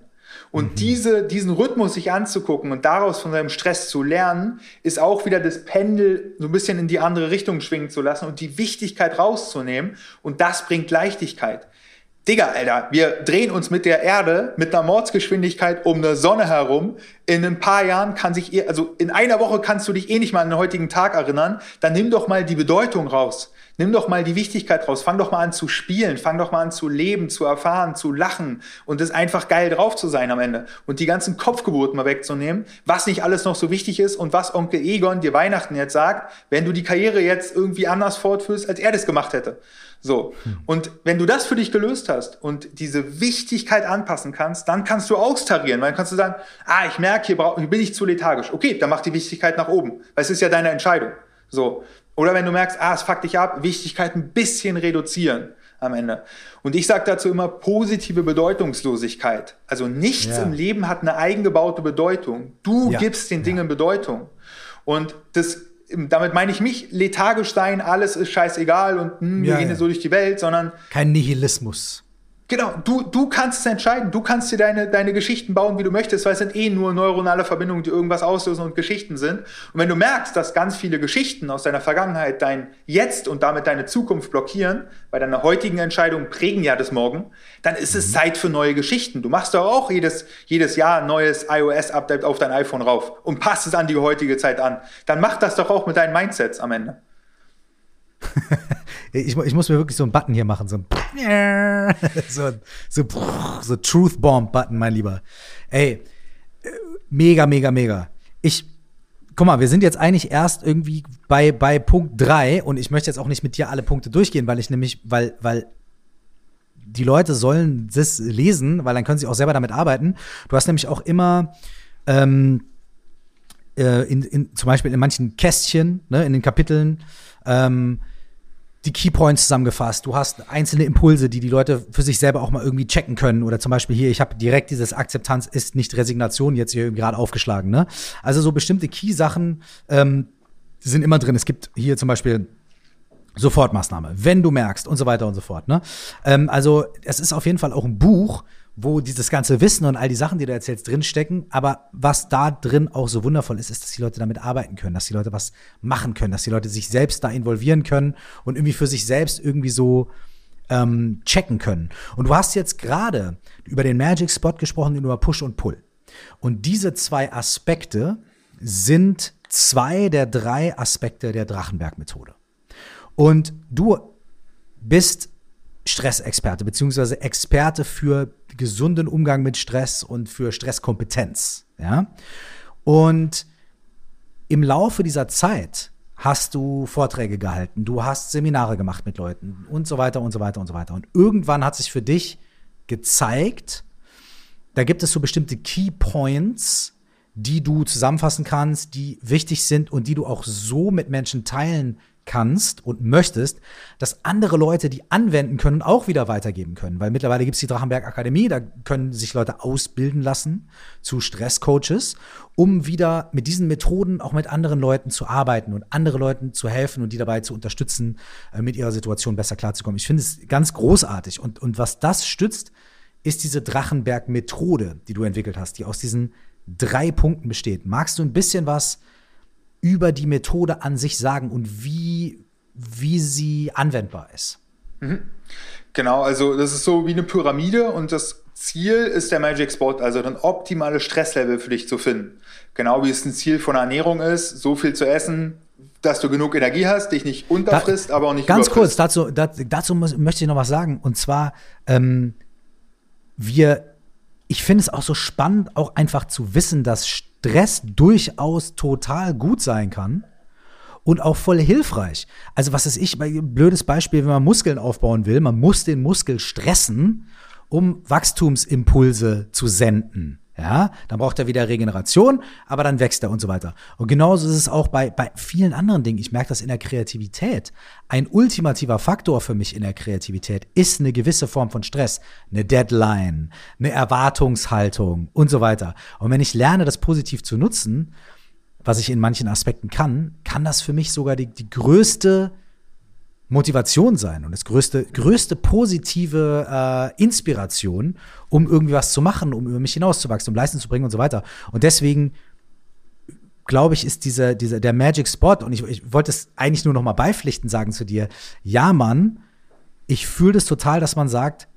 Und mhm. diese, diesen Rhythmus sich anzugucken und daraus von seinem Stress zu lernen, ist auch wieder das Pendel so ein bisschen in die andere Richtung schwingen zu lassen und die Wichtigkeit rauszunehmen. Und das bringt Leichtigkeit. Digga, Alter, wir drehen uns mit der Erde mit einer Mordsgeschwindigkeit um eine Sonne herum. In ein paar Jahren kann sich, eh, also in einer Woche kannst du dich eh nicht mal an den heutigen Tag erinnern. Dann nimm doch mal die Bedeutung raus. Nimm doch mal die Wichtigkeit raus. Fang doch mal an zu spielen. Fang doch mal an zu leben, zu erfahren, zu lachen. Und es einfach geil drauf zu sein am Ende. Und die ganzen Kopfgeburten mal wegzunehmen, was nicht alles noch so wichtig ist und was Onkel Egon dir Weihnachten jetzt sagt, wenn du die Karriere jetzt irgendwie anders fortführst, als er das gemacht hätte. So. Und wenn du das für dich gelöst hast und diese Wichtigkeit anpassen kannst, dann kannst du austarieren, weil dann kannst du sagen, ah, ich merke, hier, brauch, hier bin ich zu lethargisch. Okay, dann mach die Wichtigkeit nach oben, weil es ist ja deine Entscheidung. So. Oder wenn du merkst, ah, es fuckt dich ab, Wichtigkeit ein bisschen reduzieren am Ende. Und ich sage dazu immer positive Bedeutungslosigkeit. Also nichts ja. im Leben hat eine eingebaute Bedeutung. Du ja. gibst den Dingen ja. Bedeutung. Und das damit meine ich mich lethargisch sein, alles ist scheißegal und hm, wir ja, gehen ja. so durch die Welt, sondern. Kein Nihilismus. Genau, du, du kannst es entscheiden. Du kannst dir deine, deine Geschichten bauen, wie du möchtest, weil es sind eh nur neuronale Verbindungen, die irgendwas auslösen und Geschichten sind. Und wenn du merkst, dass ganz viele Geschichten aus deiner Vergangenheit dein Jetzt und damit deine Zukunft blockieren, weil deine heutigen Entscheidungen prägen ja das Morgen, dann ist es mhm. Zeit für neue Geschichten. Du machst doch auch jedes, jedes Jahr ein neues iOS-Update auf dein iPhone rauf und passt es an die heutige Zeit an. Dann mach das doch auch mit deinen Mindsets am Ende. ich, ich, muss mir wirklich so einen Button hier machen, so ein so, so, so Truth Bomb Button, mein Lieber. Ey, mega, mega, mega. Ich, guck mal, wir sind jetzt eigentlich erst irgendwie bei, bei Punkt 3 und ich möchte jetzt auch nicht mit dir alle Punkte durchgehen, weil ich nämlich, weil, weil die Leute sollen das lesen, weil dann können sie auch selber damit arbeiten. Du hast nämlich auch immer ähm, äh, in, in, zum Beispiel in manchen Kästchen, ne, in den Kapiteln, ähm, die Keypoints zusammengefasst. Du hast einzelne Impulse, die die Leute für sich selber auch mal irgendwie checken können. Oder zum Beispiel hier, ich habe direkt dieses Akzeptanz ist nicht Resignation jetzt hier gerade aufgeschlagen. Ne? Also so bestimmte Key-Sachen ähm, sind immer drin. Es gibt hier zum Beispiel Sofortmaßnahme, wenn du merkst und so weiter und so fort. Ne? Ähm, also es ist auf jeden Fall auch ein Buch, wo dieses ganze Wissen und all die Sachen, die du erzählst, drinstecken. Aber was da drin auch so wundervoll ist, ist, dass die Leute damit arbeiten können, dass die Leute was machen können, dass die Leute sich selbst da involvieren können und irgendwie für sich selbst irgendwie so ähm, checken können. Und du hast jetzt gerade über den Magic Spot gesprochen, über Push und Pull. Und diese zwei Aspekte sind zwei der drei Aspekte der Drachenberg-Methode. Und du bist Stressexperte, beziehungsweise Experte für gesunden Umgang mit Stress und für Stresskompetenz. Ja? Und im Laufe dieser Zeit hast du Vorträge gehalten, du hast Seminare gemacht mit Leuten und so weiter und so weiter und so weiter. Und irgendwann hat sich für dich gezeigt, da gibt es so bestimmte Key Points, die du zusammenfassen kannst, die wichtig sind und die du auch so mit Menschen teilen kannst und möchtest, dass andere Leute die anwenden können und auch wieder weitergeben können. Weil mittlerweile gibt es die Drachenberg Akademie, da können sich Leute ausbilden lassen zu Stresscoaches, um wieder mit diesen Methoden auch mit anderen Leuten zu arbeiten und andere Leuten zu helfen und die dabei zu unterstützen, äh, mit ihrer Situation besser klarzukommen. Ich finde es ganz großartig. Und, und was das stützt, ist diese Drachenberg-Methode, die du entwickelt hast, die aus diesen drei Punkten besteht. Magst du ein bisschen was über die Methode an sich sagen und wie, wie sie anwendbar ist? Mhm. Genau, also das ist so wie eine Pyramide und das Ziel ist der Magic Spot, also ein optimales Stresslevel für dich zu finden. Genau wie es ein Ziel von Ernährung ist, so viel zu essen, dass du genug Energie hast, dich nicht unterfrisst, da, aber auch nicht Ganz kurz, dazu, dazu, dazu möchte ich noch was sagen. Und zwar, ähm, wir, ich finde es auch so spannend, auch einfach zu wissen, dass Stress durchaus total gut sein kann und auch voll hilfreich. Also was ist ich, blödes Beispiel, wenn man Muskeln aufbauen will, man muss den Muskel stressen, um Wachstumsimpulse zu senden. Ja, dann braucht er wieder Regeneration, aber dann wächst er und so weiter. Und genauso ist es auch bei, bei vielen anderen Dingen. Ich merke das in der Kreativität. Ein ultimativer Faktor für mich in der Kreativität ist eine gewisse Form von Stress, eine Deadline, eine Erwartungshaltung und so weiter. Und wenn ich lerne, das positiv zu nutzen, was ich in manchen Aspekten kann, kann das für mich sogar die, die größte Motivation sein und das größte, größte positive äh, Inspiration, um irgendwie was zu machen, um über mich hinauszuwachsen, um Leistung zu bringen und so weiter. Und deswegen glaube ich, ist dieser, dieser, der Magic Spot, und ich, ich wollte es eigentlich nur noch mal beipflichten sagen zu dir, ja, Mann, ich fühle das total, dass man sagt,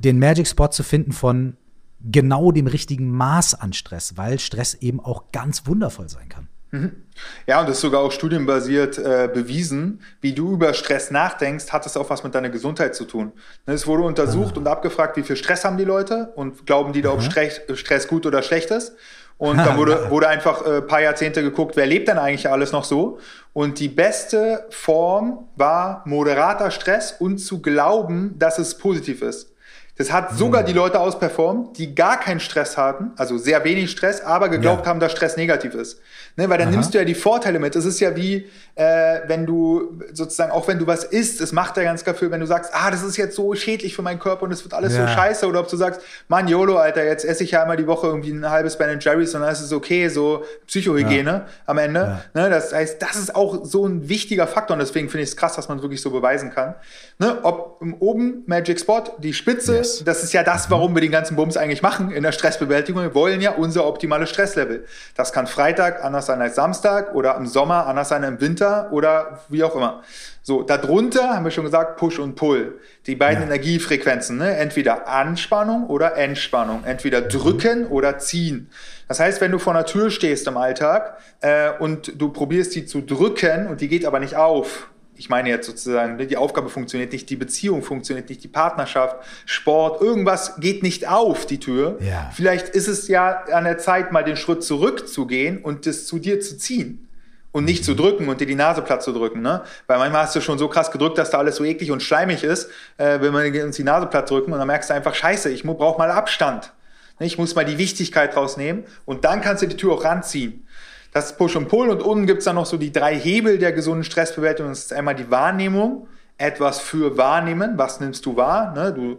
den Magic Spot zu finden von genau dem richtigen Maß an Stress, weil Stress eben auch ganz wundervoll sein kann. Mhm. Ja, und das ist sogar auch studienbasiert äh, bewiesen. Wie du über Stress nachdenkst, hat es auch was mit deiner Gesundheit zu tun. Ne, es wurde untersucht ah. und abgefragt, wie viel Stress haben die Leute und glauben die da, ob Stress, Stress gut oder schlecht ist. Und dann wurde, wurde einfach ein äh, paar Jahrzehnte geguckt, wer lebt denn eigentlich alles noch so? Und die beste Form war moderater Stress und zu glauben, dass es positiv ist. Das hat sogar die Leute ausperformt, die gar keinen Stress hatten, also sehr wenig Stress, aber geglaubt ja. haben, dass Stress negativ ist. Ne, weil dann Aha. nimmst du ja die Vorteile mit. Es ist ja wie, äh, wenn du sozusagen, auch wenn du was isst, es macht ja ganz dafür, wenn du sagst, ah, das ist jetzt so schädlich für meinen Körper und es wird alles ja. so scheiße. Oder ob du sagst, Mann, YOLO, Alter, jetzt esse ich ja einmal die Woche irgendwie ein halbes Ben Jerry's und dann ist es okay, so Psychohygiene ja. am Ende. Ne, das heißt, das ist auch so ein wichtiger Faktor und deswegen finde ich es krass, dass man es wirklich so beweisen kann. Ne, ob oben Magic Spot, die Spitze, yes. das ist ja das, warum wir den ganzen Bums eigentlich machen in der Stressbewältigung. Wir wollen ja unser optimales Stresslevel. Das kann Freitag anders sein als Samstag oder im Sommer, anders sein im Winter oder wie auch immer. So, darunter haben wir schon gesagt, Push und Pull. Die beiden ja. Energiefrequenzen, ne? entweder Anspannung oder Entspannung, entweder mhm. drücken oder ziehen. Das heißt, wenn du vor einer Tür stehst im Alltag äh, und du probierst die zu drücken und die geht aber nicht auf, ich meine jetzt sozusagen, ne, die Aufgabe funktioniert nicht, die Beziehung funktioniert nicht, die Partnerschaft, Sport, irgendwas geht nicht auf, die Tür. Ja. Vielleicht ist es ja an der Zeit, mal den Schritt zurückzugehen und das zu dir zu ziehen. Und nicht zu drücken und dir die Nase platt zu drücken. Ne? Weil manchmal hast du schon so krass gedrückt, dass da alles so eklig und schleimig ist, äh, wenn wir uns die Nase platt drücken und dann merkst du einfach, scheiße, ich brauche mal Abstand. Ne, ich muss mal die Wichtigkeit rausnehmen und dann kannst du die Tür auch ranziehen. Das ist Push und Pull und unten gibt es dann noch so die drei Hebel der gesunden Stressbewältigung. Das ist einmal die Wahrnehmung, etwas für wahrnehmen, was nimmst du wahr? Ne? Du,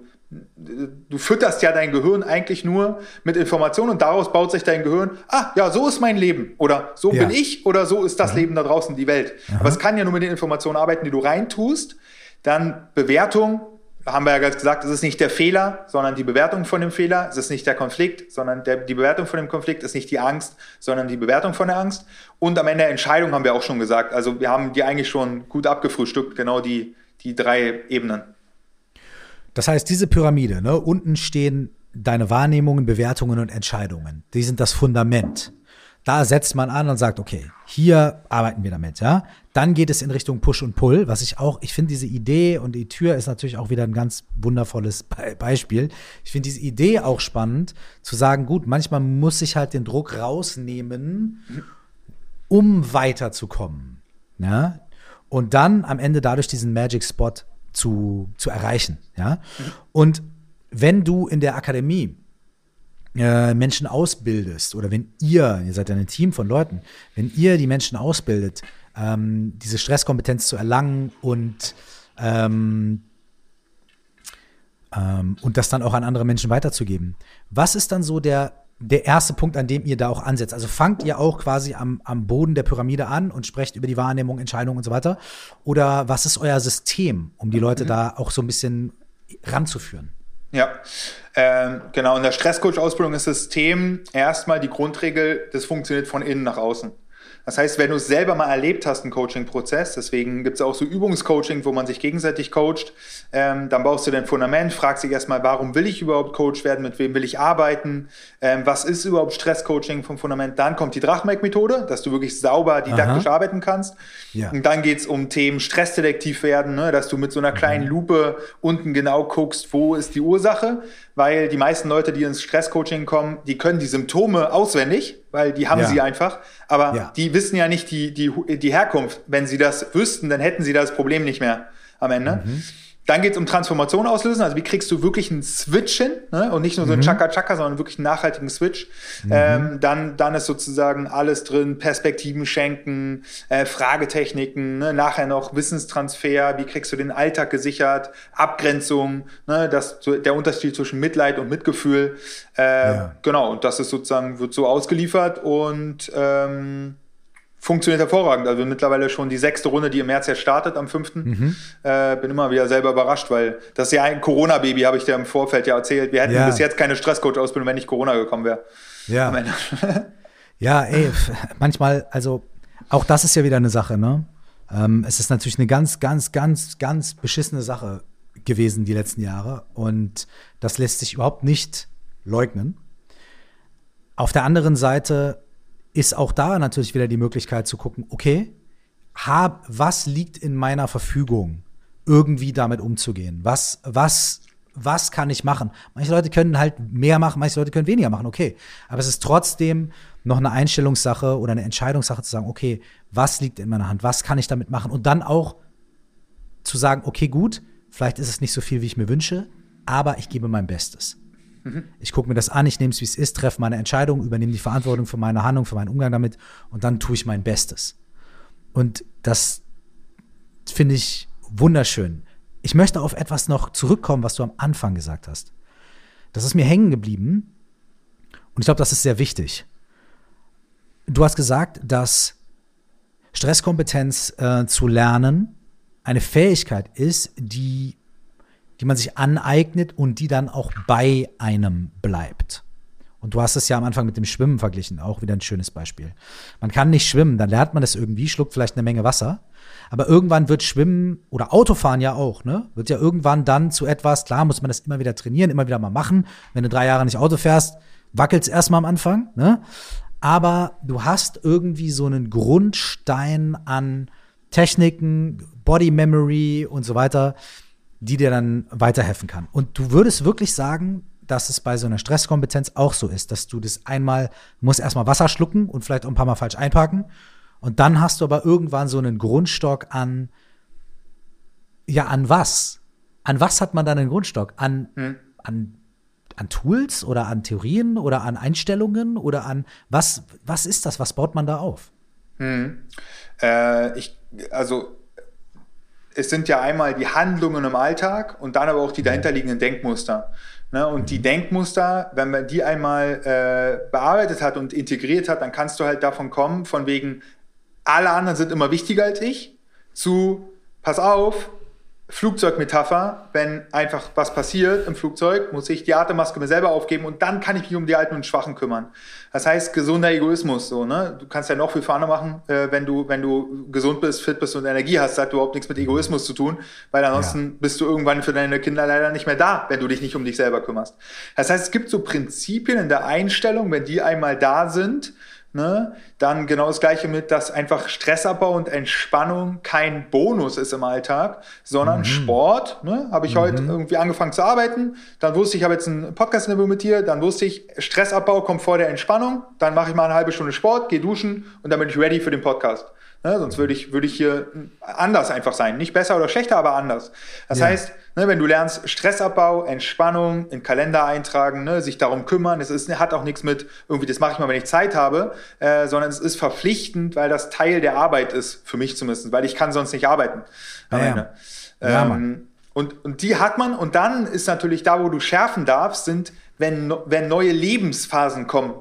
du fütterst ja dein Gehirn eigentlich nur mit Informationen und daraus baut sich dein Gehirn, ah, ja, so ist mein Leben oder so ja. bin ich oder so ist das mhm. Leben da draußen, die Welt. Mhm. Aber es kann ja nur mit den Informationen arbeiten, die du reintust. Dann Bewertung, haben wir ja gesagt, es ist nicht der Fehler, sondern die Bewertung von dem Fehler. Es ist nicht der Konflikt, sondern der, die Bewertung von dem Konflikt ist nicht die Angst, sondern die Bewertung von der Angst. Und am Ende Entscheidung haben wir auch schon gesagt. Also wir haben die eigentlich schon gut abgefrühstückt, genau die, die drei Ebenen. Das heißt, diese Pyramide, ne, unten stehen deine Wahrnehmungen, Bewertungen und Entscheidungen. Die sind das Fundament. Da setzt man an und sagt, okay, hier arbeiten wir damit, ja. Dann geht es in Richtung Push und Pull, was ich auch, ich finde diese Idee und die Tür ist natürlich auch wieder ein ganz wundervolles Be Beispiel. Ich finde diese Idee auch spannend, zu sagen, gut, manchmal muss ich halt den Druck rausnehmen, um weiterzukommen, ja. Und dann am Ende dadurch diesen Magic Spot zu, zu erreichen, ja. Und wenn du in der Akademie äh, Menschen ausbildest oder wenn ihr, ihr seid ja ein Team von Leuten, wenn ihr die Menschen ausbildet, ähm, diese Stresskompetenz zu erlangen und ähm, ähm, und das dann auch an andere Menschen weiterzugeben. Was ist dann so der, der erste Punkt, an dem ihr da auch ansetzt? Also fangt ihr auch quasi am, am Boden der Pyramide an und sprecht über die Wahrnehmung, Entscheidungen und so weiter? Oder was ist euer System, um die Leute mhm. da auch so ein bisschen ranzuführen? Ja, ähm, genau. In der Stresscoach-Ausbildung ist das System erstmal die Grundregel, das funktioniert von innen nach außen. Das heißt, wenn du es selber mal erlebt hast, einen Coaching-Prozess, deswegen gibt es auch so Übungscoaching, wo man sich gegenseitig coacht, ähm, dann baust du dein Fundament, fragst dich erstmal, warum will ich überhaupt Coach werden, mit wem will ich arbeiten, ähm, was ist überhaupt Stresscoaching vom Fundament. Dann kommt die Drachmeck-Methode, dass du wirklich sauber didaktisch Aha. arbeiten kannst. Ja. Und dann geht es um Themen Stressdetektiv werden, ne, dass du mit so einer kleinen mhm. Lupe unten genau guckst, wo ist die Ursache, weil die meisten Leute, die ins Stresscoaching kommen, die können die Symptome auswendig, weil die haben ja. sie einfach, aber ja. die wissen ja nicht die, die, die Herkunft. Wenn sie das wüssten, dann hätten sie das Problem nicht mehr am Ende. Mhm. Dann geht es um Transformation auslösen. Also wie kriegst du wirklich einen Switch hin ne? und nicht nur so einen mhm. Chaka-Chaka, sondern wirklich einen nachhaltigen Switch. Mhm. Ähm, dann, dann ist sozusagen alles drin, Perspektiven schenken, äh, Fragetechniken, ne? nachher noch Wissenstransfer, wie kriegst du den Alltag gesichert, Abgrenzung, ne? das, der Unterschied zwischen Mitleid und Mitgefühl. Äh, ja. Genau, und das ist sozusagen, wird so ausgeliefert und ähm, funktioniert hervorragend. Also mittlerweile schon die sechste Runde, die im März jetzt startet, am 5. Mhm. Äh, bin immer wieder selber überrascht, weil das ist ja ein Corona-Baby, habe ich dir im Vorfeld ja erzählt. Wir hätten ja. bis jetzt keine Stresscoach-Ausbildung, wenn nicht Corona gekommen wäre. Ja. ja, ey, manchmal, also auch das ist ja wieder eine Sache, ne? Ähm, es ist natürlich eine ganz, ganz, ganz, ganz beschissene Sache gewesen die letzten Jahre und das lässt sich überhaupt nicht leugnen. Auf der anderen Seite ist auch da natürlich wieder die Möglichkeit zu gucken, okay, hab, was liegt in meiner Verfügung, irgendwie damit umzugehen? Was, was, was kann ich machen? Manche Leute können halt mehr machen, manche Leute können weniger machen, okay. Aber es ist trotzdem noch eine Einstellungssache oder eine Entscheidungssache zu sagen, okay, was liegt in meiner Hand? Was kann ich damit machen? Und dann auch zu sagen, okay, gut, vielleicht ist es nicht so viel, wie ich mir wünsche, aber ich gebe mein Bestes. Mhm. Ich gucke mir das an, ich nehme es, wie es ist, treffe meine Entscheidung, übernehme die Verantwortung für meine Handlung, für meinen Umgang damit und dann tue ich mein Bestes. Und das finde ich wunderschön. Ich möchte auf etwas noch zurückkommen, was du am Anfang gesagt hast. Das ist mir hängen geblieben und ich glaube, das ist sehr wichtig. Du hast gesagt, dass Stresskompetenz äh, zu lernen eine Fähigkeit ist, die die man sich aneignet und die dann auch bei einem bleibt. Und du hast es ja am Anfang mit dem Schwimmen verglichen, auch wieder ein schönes Beispiel. Man kann nicht schwimmen, dann lernt man es irgendwie, schluckt vielleicht eine Menge Wasser, aber irgendwann wird Schwimmen oder Autofahren ja auch, ne? Wird ja irgendwann dann zu etwas, klar muss man das immer wieder trainieren, immer wieder mal machen. Wenn du drei Jahre nicht Auto fährst, wackelt es erstmal am Anfang, ne? Aber du hast irgendwie so einen Grundstein an Techniken, Body Memory und so weiter, die dir dann weiterhelfen kann. Und du würdest wirklich sagen, dass es bei so einer Stresskompetenz auch so ist, dass du das einmal, musst erstmal Wasser schlucken und vielleicht auch ein paar Mal falsch einparken. Und dann hast du aber irgendwann so einen Grundstock an, ja, an was? An was hat man dann einen Grundstock? An, hm. an, an Tools oder an Theorien oder an Einstellungen oder an was, was ist das? Was baut man da auf? Hm. Äh, ich, also es sind ja einmal die Handlungen im Alltag und dann aber auch die dahinterliegenden Denkmuster. Ne? Und die Denkmuster, wenn man die einmal äh, bearbeitet hat und integriert hat, dann kannst du halt davon kommen, von wegen, alle anderen sind immer wichtiger als ich, zu, pass auf, Flugzeugmetapher, wenn einfach was passiert im Flugzeug, muss ich die Atemmaske mir selber aufgeben und dann kann ich mich um die Alten und Schwachen kümmern. Das heißt gesunder Egoismus, so ne? Du kannst ja noch viel Fahne machen, äh, wenn du wenn du gesund bist, fit bist und Energie hast, hat überhaupt nichts mit Egoismus zu tun, weil ansonsten ja. bist du irgendwann für deine Kinder leider nicht mehr da, wenn du dich nicht um dich selber kümmerst. Das heißt, es gibt so Prinzipien in der Einstellung, wenn die einmal da sind, Ne? Dann genau das gleiche mit, dass einfach Stressabbau und Entspannung kein Bonus ist im Alltag, sondern mhm. Sport. Ne? Habe ich mhm. heute irgendwie angefangen zu arbeiten, dann wusste ich, ich habe jetzt ein Podcast-Interview mit dir, dann wusste ich, Stressabbau kommt vor der Entspannung, dann mache ich mal eine halbe Stunde Sport, gehe duschen und dann bin ich ready für den Podcast. Ne? Sonst würde ich, würde ich hier anders einfach sein. Nicht besser oder schlechter, aber anders. Das ja. heißt, ne, wenn du lernst Stressabbau, Entspannung, in Kalender eintragen, ne, sich darum kümmern, es ist, hat auch nichts mit irgendwie, das mache ich mal, wenn ich Zeit habe, äh, sondern es ist verpflichtend, weil das Teil der Arbeit ist, für mich zumindest, weil ich kann sonst nicht arbeiten. Ja. Ja, ähm, und, und die hat man und dann ist natürlich da, wo du schärfen darfst, sind, wenn, wenn neue Lebensphasen kommen,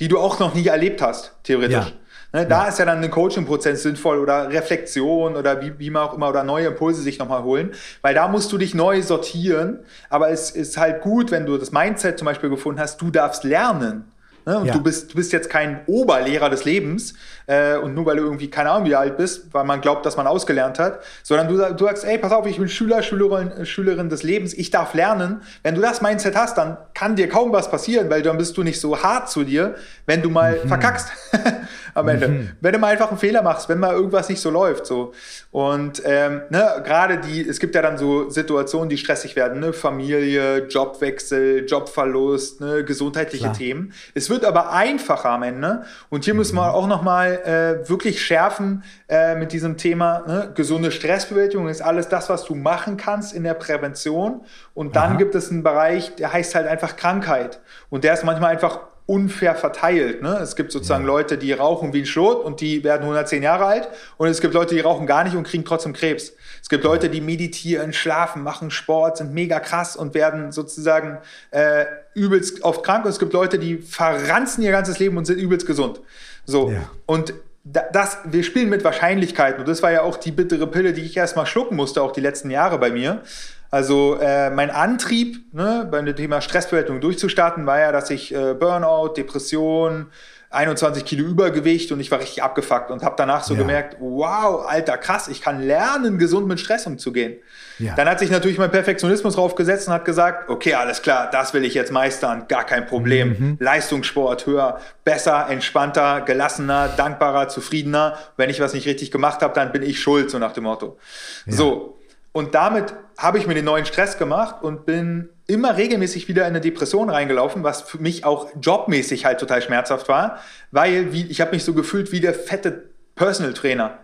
die du auch noch nie erlebt hast, theoretisch. Ne, da ja. ist ja dann ein Coaching-Prozess sinnvoll oder Reflexion oder wie, wie man auch immer oder neue Impulse sich nochmal holen, weil da musst du dich neu sortieren. Aber es ist halt gut, wenn du das Mindset zum Beispiel gefunden hast, du darfst lernen. Ne? Und ja. du, bist, du bist jetzt kein Oberlehrer des Lebens äh, und nur weil du irgendwie keine Ahnung wie alt bist, weil man glaubt, dass man ausgelernt hat, sondern du, du sagst, ey, pass auf, ich bin Schüler, Schülerin, Schülerin des Lebens, ich darf lernen. Wenn du das Mindset hast, dann kann dir kaum was passieren, weil dann bist du nicht so hart zu dir, wenn du mal mhm. verkackst am Ende. Mhm. Wenn du mal einfach einen Fehler machst, wenn mal irgendwas nicht so läuft. So. Und ähm, ne, gerade die, es gibt ja dann so Situationen, die stressig werden, ne? Familie, Jobwechsel, Jobverlust, ne? gesundheitliche Klar. Themen. Es wird aber einfacher am Ende. Und hier mhm. müssen wir auch nochmal äh, wirklich schärfen äh, mit diesem Thema. Ne? Gesunde Stressbewältigung ist alles das, was du machen kannst in der Prävention. Und dann Aha. gibt es einen Bereich, der heißt halt einfach Krankheit. Und der ist manchmal einfach unfair verteilt. Ne? Es gibt sozusagen ja. Leute, die rauchen wie ein Schlot und die werden 110 Jahre alt. Und es gibt Leute, die rauchen gar nicht und kriegen trotzdem Krebs. Es gibt Leute, die meditieren, schlafen, machen Sport, sind mega krass und werden sozusagen äh, übelst oft krank. Und es gibt Leute, die verranzen ihr ganzes Leben und sind übelst gesund. So. Ja. Und das, wir spielen mit Wahrscheinlichkeiten. Und das war ja auch die bittere Pille, die ich erstmal schlucken musste, auch die letzten Jahre bei mir. Also äh, mein Antrieb, ne, bei dem Thema Stressbewältigung durchzustarten, war ja, dass ich äh, Burnout, Depression, 21 Kilo Übergewicht und ich war richtig abgefuckt und habe danach so ja. gemerkt, wow, alter, krass, ich kann lernen, gesund mit Stress umzugehen. Ja. Dann hat sich natürlich mein Perfektionismus draufgesetzt und hat gesagt, okay, alles klar, das will ich jetzt meistern, gar kein Problem. Mhm. Leistungssport höher, besser, entspannter, gelassener, dankbarer, zufriedener. Wenn ich was nicht richtig gemacht habe, dann bin ich schuld, so nach dem Motto. Ja. So, und damit habe ich mir den neuen Stress gemacht und bin immer regelmäßig wieder in eine Depression reingelaufen, was für mich auch jobmäßig halt total schmerzhaft war, weil wie, ich habe mich so gefühlt wie der fette Personal Trainer.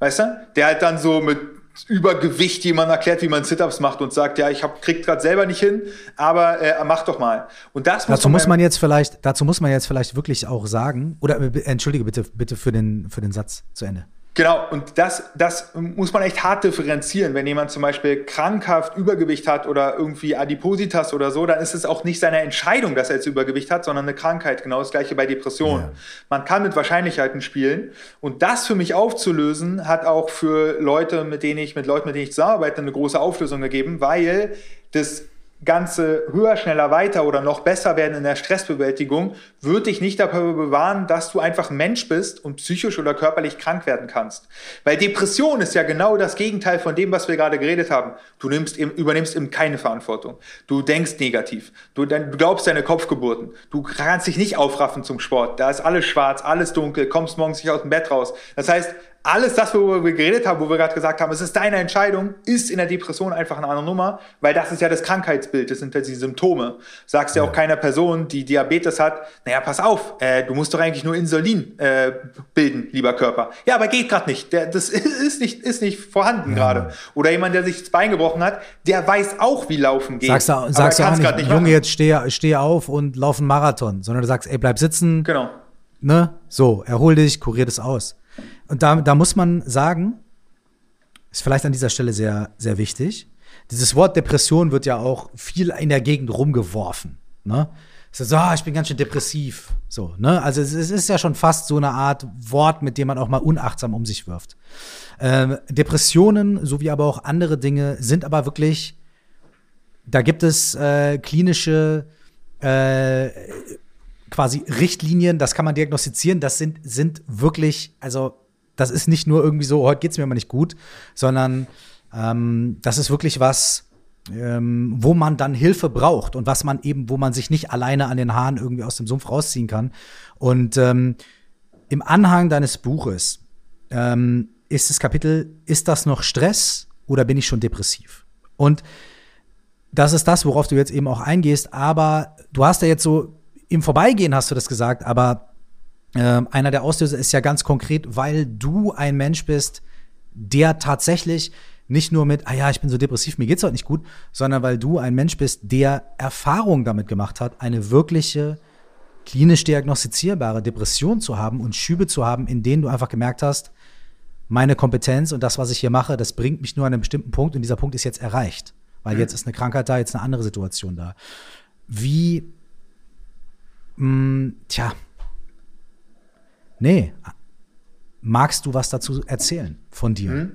Weißt du? Der halt dann so mit Übergewicht jemand erklärt, wie man Sit-ups macht und sagt, ja, ich hab, krieg gerade selber nicht hin, aber äh, mach doch mal. Und das muss dazu muss man jetzt vielleicht, dazu muss man jetzt vielleicht wirklich auch sagen, oder äh, entschuldige bitte, bitte für den für den Satz zu Ende. Genau, und das, das muss man echt hart differenzieren. Wenn jemand zum Beispiel krankhaft Übergewicht hat oder irgendwie Adipositas oder so, dann ist es auch nicht seine Entscheidung, dass er jetzt Übergewicht hat, sondern eine Krankheit. Genau das gleiche bei Depressionen. Ja. Man kann mit Wahrscheinlichkeiten spielen. Und das für mich aufzulösen, hat auch für Leute, mit denen ich, mit Leuten, mit denen ich zusammenarbeite, eine große Auflösung gegeben, weil das Ganze höher, schneller, weiter oder noch besser werden in der Stressbewältigung, wird dich nicht dafür bewahren, dass du einfach ein Mensch bist und psychisch oder körperlich krank werden kannst. Weil Depression ist ja genau das Gegenteil von dem, was wir gerade geredet haben. Du nimmst, übernimmst eben keine Verantwortung. Du denkst negativ. Du, du glaubst deine Kopfgeburten. Du kannst dich nicht aufraffen zum Sport. Da ist alles schwarz, alles dunkel, kommst morgens nicht aus dem Bett raus. Das heißt, alles das, worüber wir geredet haben, wo wir gerade gesagt haben, es ist deine Entscheidung, ist in der Depression einfach eine andere Nummer, weil das ist ja das Krankheitsbild, das sind ja die Symptome. Sagst ja auch keiner Person, die Diabetes hat, naja, pass auf, äh, du musst doch eigentlich nur Insulin äh, bilden, lieber Körper. Ja, aber geht gerade nicht. Der, das ist nicht, ist nicht vorhanden ja. gerade. Oder jemand, der sich das Bein gebrochen hat, der weiß auch, wie Laufen geht. Sagst du, sagst du auch nicht, nicht Junge, jetzt steh, steh auf und lauf einen Marathon, sondern du sagst, ey, bleib sitzen. Genau. Ne? So, erhol dich, kurier das aus. Und da, da muss man sagen, ist vielleicht an dieser Stelle sehr, sehr wichtig. Dieses Wort Depression wird ja auch viel in der Gegend rumgeworfen. Ne? Es ist so, ah, ich bin ganz schön depressiv. So, ne? Also es, ist ja schon fast so eine Art Wort, mit dem man auch mal unachtsam um sich wirft. Ähm, Depressionen sowie aber auch andere Dinge sind aber wirklich, da gibt es äh, klinische äh, quasi Richtlinien, das kann man diagnostizieren, das sind, sind wirklich, also das ist nicht nur irgendwie so, heute geht es mir immer nicht gut, sondern ähm, das ist wirklich was, ähm, wo man dann Hilfe braucht und was man eben, wo man sich nicht alleine an den Haaren irgendwie aus dem Sumpf rausziehen kann. Und ähm, im Anhang deines Buches ähm, ist das Kapitel, ist das noch Stress oder bin ich schon depressiv? Und das ist das, worauf du jetzt eben auch eingehst, aber du hast ja jetzt so im Vorbeigehen hast du das gesagt, aber äh, einer der Auslöser ist ja ganz konkret, weil du ein Mensch bist, der tatsächlich nicht nur mit, ah ja, ich bin so depressiv, mir geht's heute nicht gut, sondern weil du ein Mensch bist, der Erfahrung damit gemacht hat, eine wirkliche klinisch diagnostizierbare Depression zu haben und Schübe zu haben, in denen du einfach gemerkt hast, meine Kompetenz und das, was ich hier mache, das bringt mich nur an einen bestimmten Punkt und dieser Punkt ist jetzt erreicht, weil mhm. jetzt ist eine Krankheit da, jetzt eine andere Situation da. Wie Mh, mm, tja. Nee. Magst du was dazu erzählen von dir? Mhm.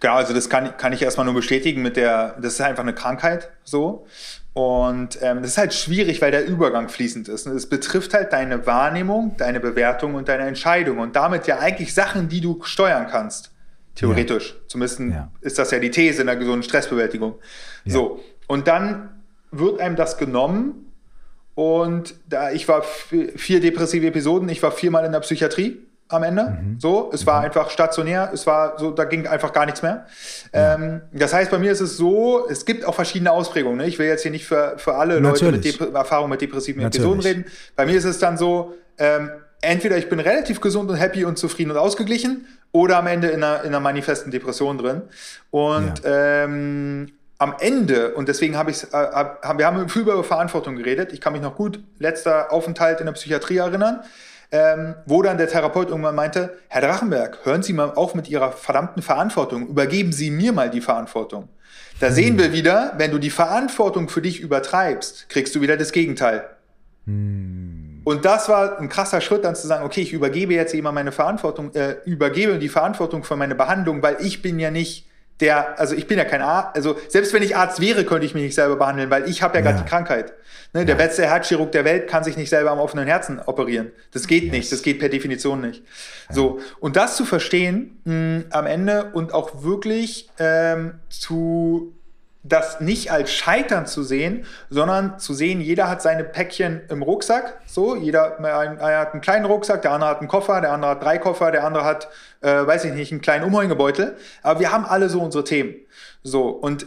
Genau, also das kann, kann ich erstmal nur bestätigen mit der, das ist einfach eine Krankheit so. Und ähm, das ist halt schwierig, weil der Übergang fließend ist. Und es betrifft halt deine Wahrnehmung, deine Bewertung und deine Entscheidung. Und damit ja eigentlich Sachen, die du steuern kannst. Theoretisch. Ja. Zumindest ja. ist das ja die These in der gesunden Stressbewältigung. Ja. So. Und dann wird einem das genommen. Und da ich war vier depressive Episoden, ich war viermal in der Psychiatrie am Ende. Mhm. So, es war mhm. einfach stationär, es war so, da ging einfach gar nichts mehr. Ja. Ähm, das heißt, bei mir ist es so, es gibt auch verschiedene Ausprägungen. Ne? Ich will jetzt hier nicht für, für alle Natürlich. Leute mit Erfahrung mit depressiven Natürlich. Episoden reden. Bei mir ist es dann so, ähm, entweder ich bin relativ gesund und happy und zufrieden und ausgeglichen oder am Ende in einer, in einer manifesten Depression drin. Und ja. ähm, am Ende, und deswegen habe ich äh, wir haben viel über Verantwortung geredet. Ich kann mich noch gut, letzter Aufenthalt in der Psychiatrie erinnern ähm, wo dann der Therapeut irgendwann meinte, Herr Drachenberg, hören Sie mal auf mit Ihrer verdammten Verantwortung, übergeben Sie mir mal die Verantwortung. Da mhm. sehen wir wieder, wenn du die Verantwortung für dich übertreibst, kriegst du wieder das Gegenteil. Mhm. Und das war ein krasser Schritt, dann zu sagen, okay, ich übergebe jetzt immer meine Verantwortung, äh, übergebe die Verantwortung für meine Behandlung, weil ich bin ja nicht der, also ich bin ja kein Arzt, also selbst wenn ich Arzt wäre, könnte ich mich nicht selber behandeln, weil ich habe ja, ja. gerade die Krankheit. Ne, der ja. beste Herzchirurg der Welt kann sich nicht selber am offenen Herzen operieren. Das geht yes. nicht, das geht per Definition nicht. Ja. So, und das zu verstehen mh, am Ende und auch wirklich ähm, zu das nicht als Scheitern zu sehen, sondern zu sehen, jeder hat seine Päckchen im Rucksack. So, jeder einer hat einen kleinen Rucksack, der andere hat einen Koffer, der andere hat drei Koffer, der andere hat, äh, weiß ich nicht, einen kleinen Umhängebeutel. Aber wir haben alle so unsere Themen. So, und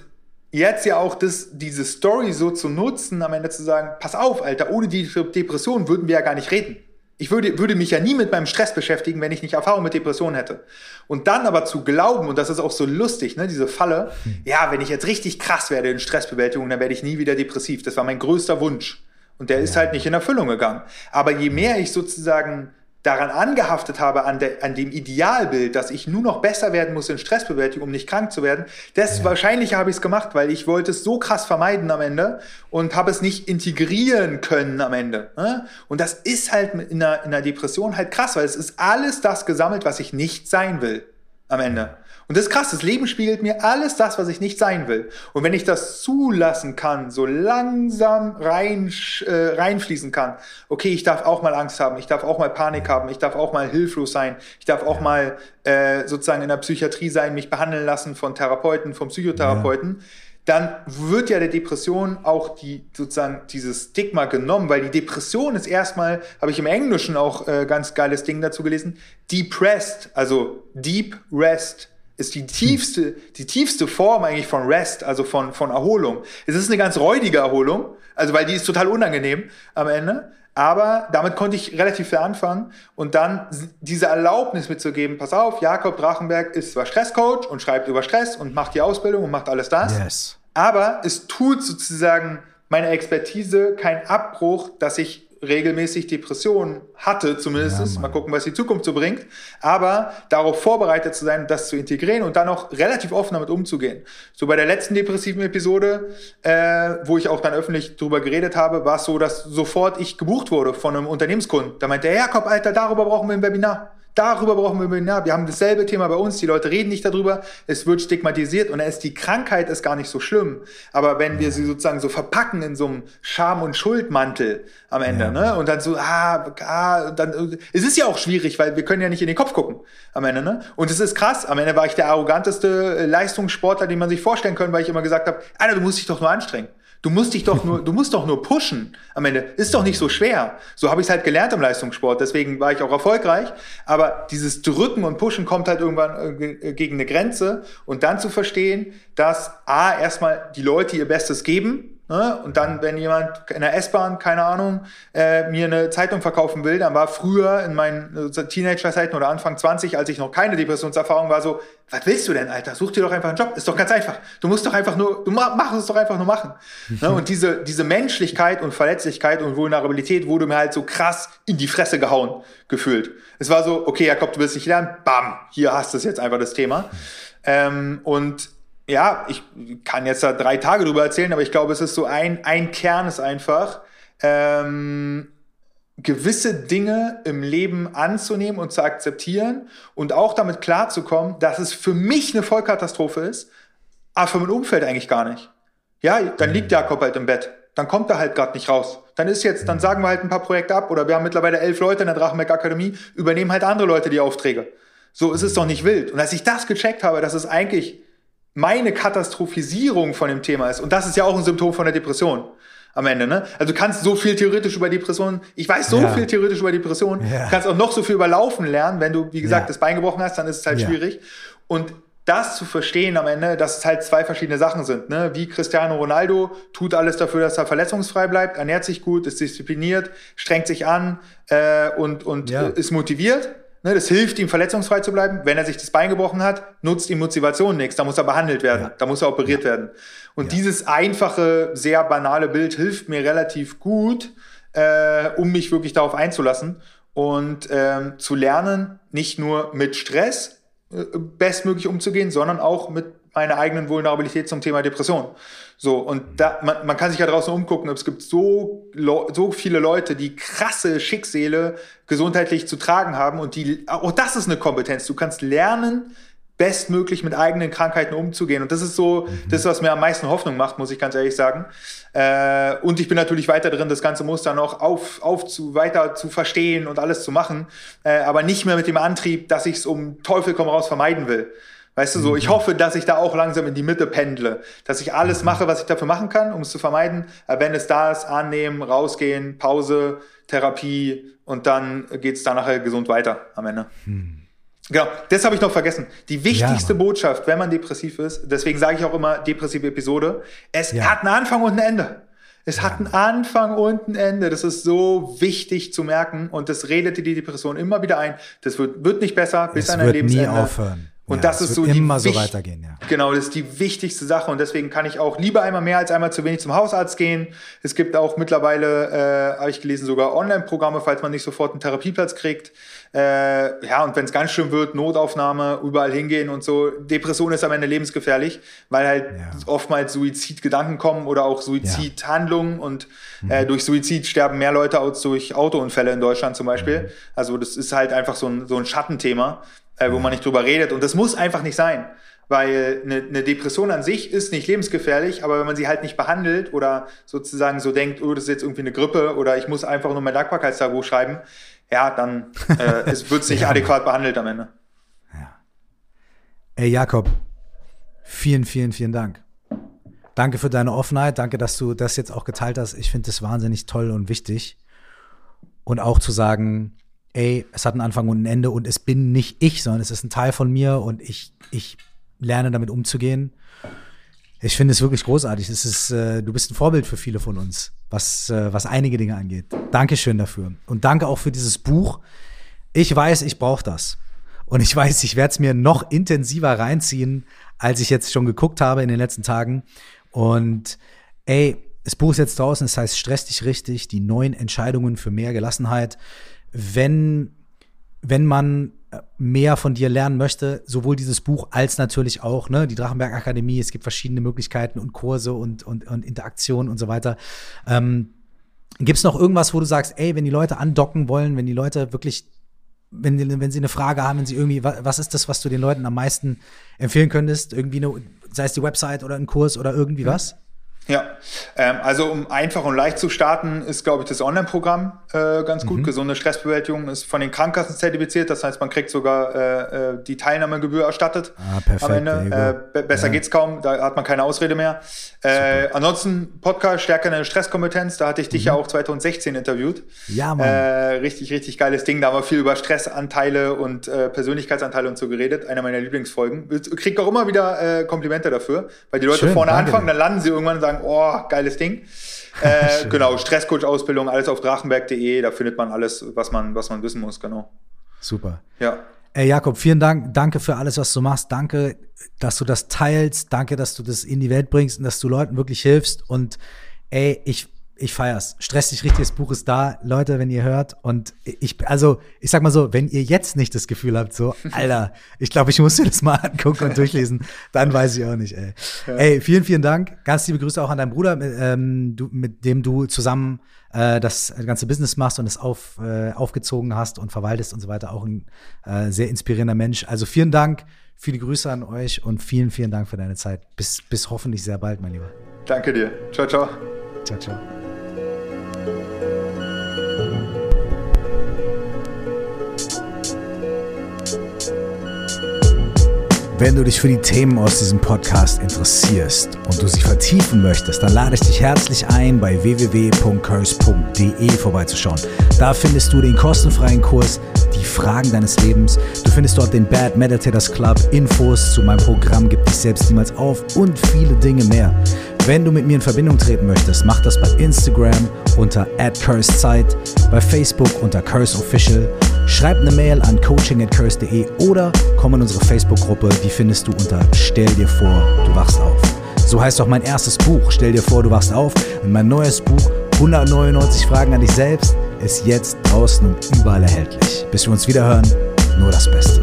jetzt ja auch das, diese Story so zu nutzen, am Ende zu sagen, pass auf, Alter, ohne die Depression würden wir ja gar nicht reden. Ich würde, würde mich ja nie mit meinem Stress beschäftigen, wenn ich nicht Erfahrung mit Depressionen hätte. Und dann aber zu glauben, und das ist auch so lustig, ne, diese Falle, hm. ja, wenn ich jetzt richtig krass werde in Stressbewältigung, dann werde ich nie wieder depressiv. Das war mein größter Wunsch. Und der ist halt nicht in Erfüllung gegangen. Aber je mehr ich sozusagen daran angehaftet habe, an, de, an, dem Idealbild, dass ich nur noch besser werden muss in Stressbewältigung, um nicht krank zu werden, desto ja. wahrscheinlicher habe ich es gemacht, weil ich wollte es so krass vermeiden am Ende und habe es nicht integrieren können am Ende. Ne? Und das ist halt in einer, in einer Depression halt krass, weil es ist alles das gesammelt, was ich nicht sein will am Ende. Und das ist krass, das Leben spiegelt mir alles das, was ich nicht sein will. Und wenn ich das zulassen kann, so langsam rein, äh, reinfließen kann, okay, ich darf auch mal Angst haben, ich darf auch mal Panik haben, ich darf auch mal hilflos sein, ich darf auch mal äh, sozusagen in der Psychiatrie sein, mich behandeln lassen von Therapeuten, von Psychotherapeuten. Ja dann wird ja der Depression auch die sozusagen dieses Stigma genommen, weil die Depression ist erstmal, habe ich im Englischen auch äh, ganz geiles Ding dazu gelesen, depressed, also deep rest ist die tiefste, die tiefste Form eigentlich von Rest, also von, von Erholung. Es ist eine ganz räudige Erholung, also weil die ist total unangenehm am Ende. Aber damit konnte ich relativ viel anfangen und dann diese Erlaubnis mitzugeben, pass auf, Jakob Drachenberg ist zwar Stresscoach und schreibt über Stress und macht die Ausbildung und macht alles das. Yes. Aber es tut sozusagen meine Expertise keinen Abbruch, dass ich regelmäßig Depressionen hatte, zumindest. Ja, Mal gucken, was die Zukunft so bringt. Aber darauf vorbereitet zu sein, das zu integrieren und dann auch relativ offen damit umzugehen. So bei der letzten depressiven Episode, äh, wo ich auch dann öffentlich drüber geredet habe, war es so, dass sofort ich gebucht wurde von einem Unternehmenskunden. Da meinte er, Jakob, Alter, darüber brauchen wir ein Webinar. Darüber brauchen wir ein Webinar. Wir haben dasselbe Thema bei uns. Die Leute reden nicht darüber. Es wird stigmatisiert und dann ist die Krankheit ist gar nicht so schlimm. Aber wenn wir sie sozusagen so verpacken in so einem Scham- und Schuldmantel am Ende, ja. ne? Und dann so, ah, ah, dann, es ist ja auch schwierig, weil wir können ja nicht in den Kopf gucken am Ende, ne? Und es ist krass. Am Ende war ich der arroganteste Leistungssportler, den man sich vorstellen kann, weil ich immer gesagt habe, Alter, du musst dich doch nur anstrengen. Du musst dich doch nur, du musst doch nur pushen am Ende. Ist doch nicht so schwer. So habe ich es halt gelernt im Leistungssport. Deswegen war ich auch erfolgreich. Aber dieses Drücken und Pushen kommt halt irgendwann äh, gegen eine Grenze. Und dann zu verstehen, dass A, erstmal die Leute ihr Bestes geben? Und dann, wenn jemand in der S-Bahn, keine Ahnung, äh, mir eine Zeitung verkaufen will, dann war früher in meinen äh, Teenager-Zeiten oder Anfang 20, als ich noch keine Depressionserfahrung war, so, was willst du denn, Alter? Such dir doch einfach einen Job. Ist doch ganz einfach. Du musst doch einfach nur, du mach es doch einfach nur machen. ne? Und diese, diese Menschlichkeit und Verletzlichkeit und Vulnerabilität wurde mir halt so krass in die Fresse gehauen, gefühlt. Es war so, okay, Jakob, du willst nicht lernen, bam, hier hast du jetzt einfach das Thema. Ähm, und ja, ich kann jetzt da drei Tage drüber erzählen, aber ich glaube, es ist so ein, ein Kern ist einfach, ähm, gewisse Dinge im Leben anzunehmen und zu akzeptieren und auch damit klarzukommen, dass es für mich eine Vollkatastrophe ist, aber für mein Umfeld eigentlich gar nicht. Ja, dann liegt Jakob halt im Bett. Dann kommt er halt gerade nicht raus. Dann ist jetzt, dann sagen wir halt ein paar Projekte ab oder wir haben mittlerweile elf Leute in der Drachenberg Akademie, übernehmen halt andere Leute die Aufträge. So ist es doch nicht wild. Und als ich das gecheckt habe, dass es eigentlich meine Katastrophisierung von dem Thema ist, und das ist ja auch ein Symptom von der Depression am Ende, ne? Also du kannst so viel theoretisch über Depressionen, ich weiß so ja. viel theoretisch über Depressionen, ja. kannst auch noch so viel über Laufen lernen, wenn du, wie gesagt, ja. das Bein gebrochen hast, dann ist es halt schwierig. Und das zu verstehen am Ende, dass es halt zwei verschiedene Sachen sind. Ne? Wie Cristiano Ronaldo tut alles dafür, dass er verletzungsfrei bleibt, ernährt sich gut, ist diszipliniert, strengt sich an äh, und, und ja. ist motiviert. Ne? Das hilft ihm, verletzungsfrei zu bleiben. Wenn er sich das Bein gebrochen hat, nutzt ihm Motivation nichts. Da muss er behandelt werden, ja. da muss er operiert ja. werden. Und dieses einfache, sehr banale Bild hilft mir relativ gut, äh, um mich wirklich darauf einzulassen und ähm, zu lernen, nicht nur mit Stress, bestmöglich umzugehen, sondern auch mit meiner eigenen Vulnerabilität zum Thema Depression. So, und da, man, man kann sich ja draußen umgucken, es gibt so, so viele Leute, die krasse Schicksale gesundheitlich zu tragen haben und die, auch das ist eine Kompetenz. Du kannst lernen, bestmöglich mit eigenen Krankheiten umzugehen. Und das ist so, mhm. das, was mir am meisten Hoffnung macht, muss ich ganz ehrlich sagen. Äh, und ich bin natürlich weiter drin, das ganze Muster noch auf, auf zu, weiter zu verstehen und alles zu machen, äh, aber nicht mehr mit dem Antrieb, dass ich es um Teufel komm raus vermeiden will. Weißt du so, ich mhm. hoffe, dass ich da auch langsam in die Mitte pendle, dass ich alles mhm. mache, was ich dafür machen kann, um es zu vermeiden. Aber wenn es da ist, annehmen, rausgehen, Pause, Therapie und dann geht es dann nachher gesund weiter am Ende. Hm. Genau, das habe ich noch vergessen. Die wichtigste ja, Botschaft, wenn man depressiv ist, deswegen sage ich auch immer depressive Episode, es ja. hat einen Anfang und ein Ende. Es ja. hat einen Anfang und ein Ende. Das ist so wichtig zu merken und das redet die Depression immer wieder ein. Das wird, wird nicht besser bis es an dein Lebensende. Nie aufhören. Und ja, das ist so immer so weitergehen, ja. Genau, das ist die wichtigste Sache und deswegen kann ich auch lieber einmal mehr als einmal zu wenig zum Hausarzt gehen. Es gibt auch mittlerweile, äh, habe ich gelesen, sogar Online-Programme, falls man nicht sofort einen Therapieplatz kriegt. Äh, ja, und wenn es ganz schlimm wird, Notaufnahme, überall hingehen und so. Depression ist am Ende lebensgefährlich, weil halt ja. oftmals Suizidgedanken kommen oder auch Suizidhandlungen ja. und äh, mhm. durch Suizid sterben mehr Leute als durch Autounfälle in Deutschland zum Beispiel. Mhm. Also das ist halt einfach so ein, so ein Schattenthema äh, wo man nicht drüber redet. Und das muss einfach nicht sein. Weil eine, eine, Depression an sich ist nicht lebensgefährlich, aber wenn man sie halt nicht behandelt oder sozusagen so denkt, oh, das ist jetzt irgendwie eine Grippe oder ich muss einfach nur mein Dankbarkeitstagebuch schreiben, ja, dann äh, wird es nicht ja. adäquat behandelt am Ende. Ja. Ey, Jakob, vielen, vielen, vielen Dank. Danke für deine Offenheit. Danke, dass du das jetzt auch geteilt hast. Ich finde das wahnsinnig toll und wichtig. Und auch zu sagen, ey, es hat einen Anfang und ein Ende und es bin nicht ich, sondern es ist ein Teil von mir und ich, ich lerne damit umzugehen. Ich finde es wirklich großartig. Es ist, äh, du bist ein Vorbild für viele von uns, was, äh, was einige Dinge angeht. Dankeschön dafür. Und danke auch für dieses Buch. Ich weiß, ich brauche das. Und ich weiß, ich werde es mir noch intensiver reinziehen, als ich jetzt schon geguckt habe in den letzten Tagen. Und ey, das Buch ist jetzt draußen, es heißt Stress dich richtig, die neuen Entscheidungen für mehr Gelassenheit wenn, wenn man mehr von dir lernen möchte, sowohl dieses Buch als natürlich auch ne, die Drachenberg Akademie. Es gibt verschiedene Möglichkeiten und Kurse und, und, und Interaktionen und so weiter. Ähm, gibt es noch irgendwas, wo du sagst, ey, wenn die Leute andocken wollen, wenn die Leute wirklich, wenn, wenn sie eine Frage haben, wenn sie irgendwie, was ist das, was du den Leuten am meisten empfehlen könntest? Irgendwie eine, sei es die Website oder ein Kurs oder irgendwie was? Ja, ähm, also um einfach und leicht zu starten, ist, glaube ich, das Online-Programm äh, ganz gut. Mhm. Gesunde Stressbewältigung ist von den Krankenkassen zertifiziert, das heißt, man kriegt sogar äh, äh die Teilnahmegebühr erstattet ah, perfekt, am Ende. Äh, besser ja. geht's kaum, da hat man keine Ausrede mehr. Äh, ansonsten Podcast Stärke deine Stresskompetenz, da hatte ich dich mhm. ja auch 2016 interviewt. Ja, Mann. Äh, richtig, richtig geiles Ding. Da haben wir viel über Stressanteile und äh, Persönlichkeitsanteile und so geredet. Einer meiner Lieblingsfolgen. Kriegt auch immer wieder äh, Komplimente dafür, weil die Leute Schön, vorne danke. anfangen, dann landen sie irgendwann und sagen, sagen, oh, geiles Ding. Äh, genau, Stresscoach-Ausbildung, alles auf drachenberg.de, da findet man alles, was man, was man wissen muss, genau. Super. Ja. Ey, Jakob, vielen Dank. Danke für alles, was du machst. Danke, dass du das teilst. Danke, dass du das in die Welt bringst und dass du Leuten wirklich hilfst. Und ey, ich, ich feier's. Stress dich richtig, das Buch ist da, Leute, wenn ihr hört. Und ich, also, ich sag mal so, wenn ihr jetzt nicht das Gefühl habt, so, Alter, ich glaube, ich muss mir das mal angucken und durchlesen, dann weiß ich auch nicht, ey. Ey, vielen, vielen Dank. Ganz liebe Grüße auch an deinen Bruder, mit, ähm, du, mit dem du zusammen äh, das ganze Business machst und es auf, äh, aufgezogen hast und verwaltest und so weiter. Auch ein äh, sehr inspirierender Mensch. Also vielen Dank, viele Grüße an euch und vielen, vielen Dank für deine Zeit. Bis, bis hoffentlich sehr bald, mein Lieber. Danke dir. Ciao, ciao. Ciao, ciao. Música Wenn du dich für die Themen aus diesem Podcast interessierst und du sie vertiefen möchtest, dann lade ich dich herzlich ein, bei www.curse.de vorbeizuschauen. Da findest du den kostenfreien Kurs Die Fragen deines Lebens. Du findest dort den Bad Meditators Club, Infos zu meinem Programm Gib dich selbst niemals auf und viele Dinge mehr. Wenn du mit mir in Verbindung treten möchtest, mach das bei Instagram unter @cursezeit, bei Facebook unter curseofficial Schreib eine Mail an coaching@curse.de oder komm in unsere Facebook-Gruppe, die findest du unter Stell dir vor, du wachst auf. So heißt auch mein erstes Buch, Stell dir vor, du wachst auf. Und mein neues Buch, 199 Fragen an dich selbst, ist jetzt draußen und überall erhältlich. Bis wir uns wieder hören, nur das Beste.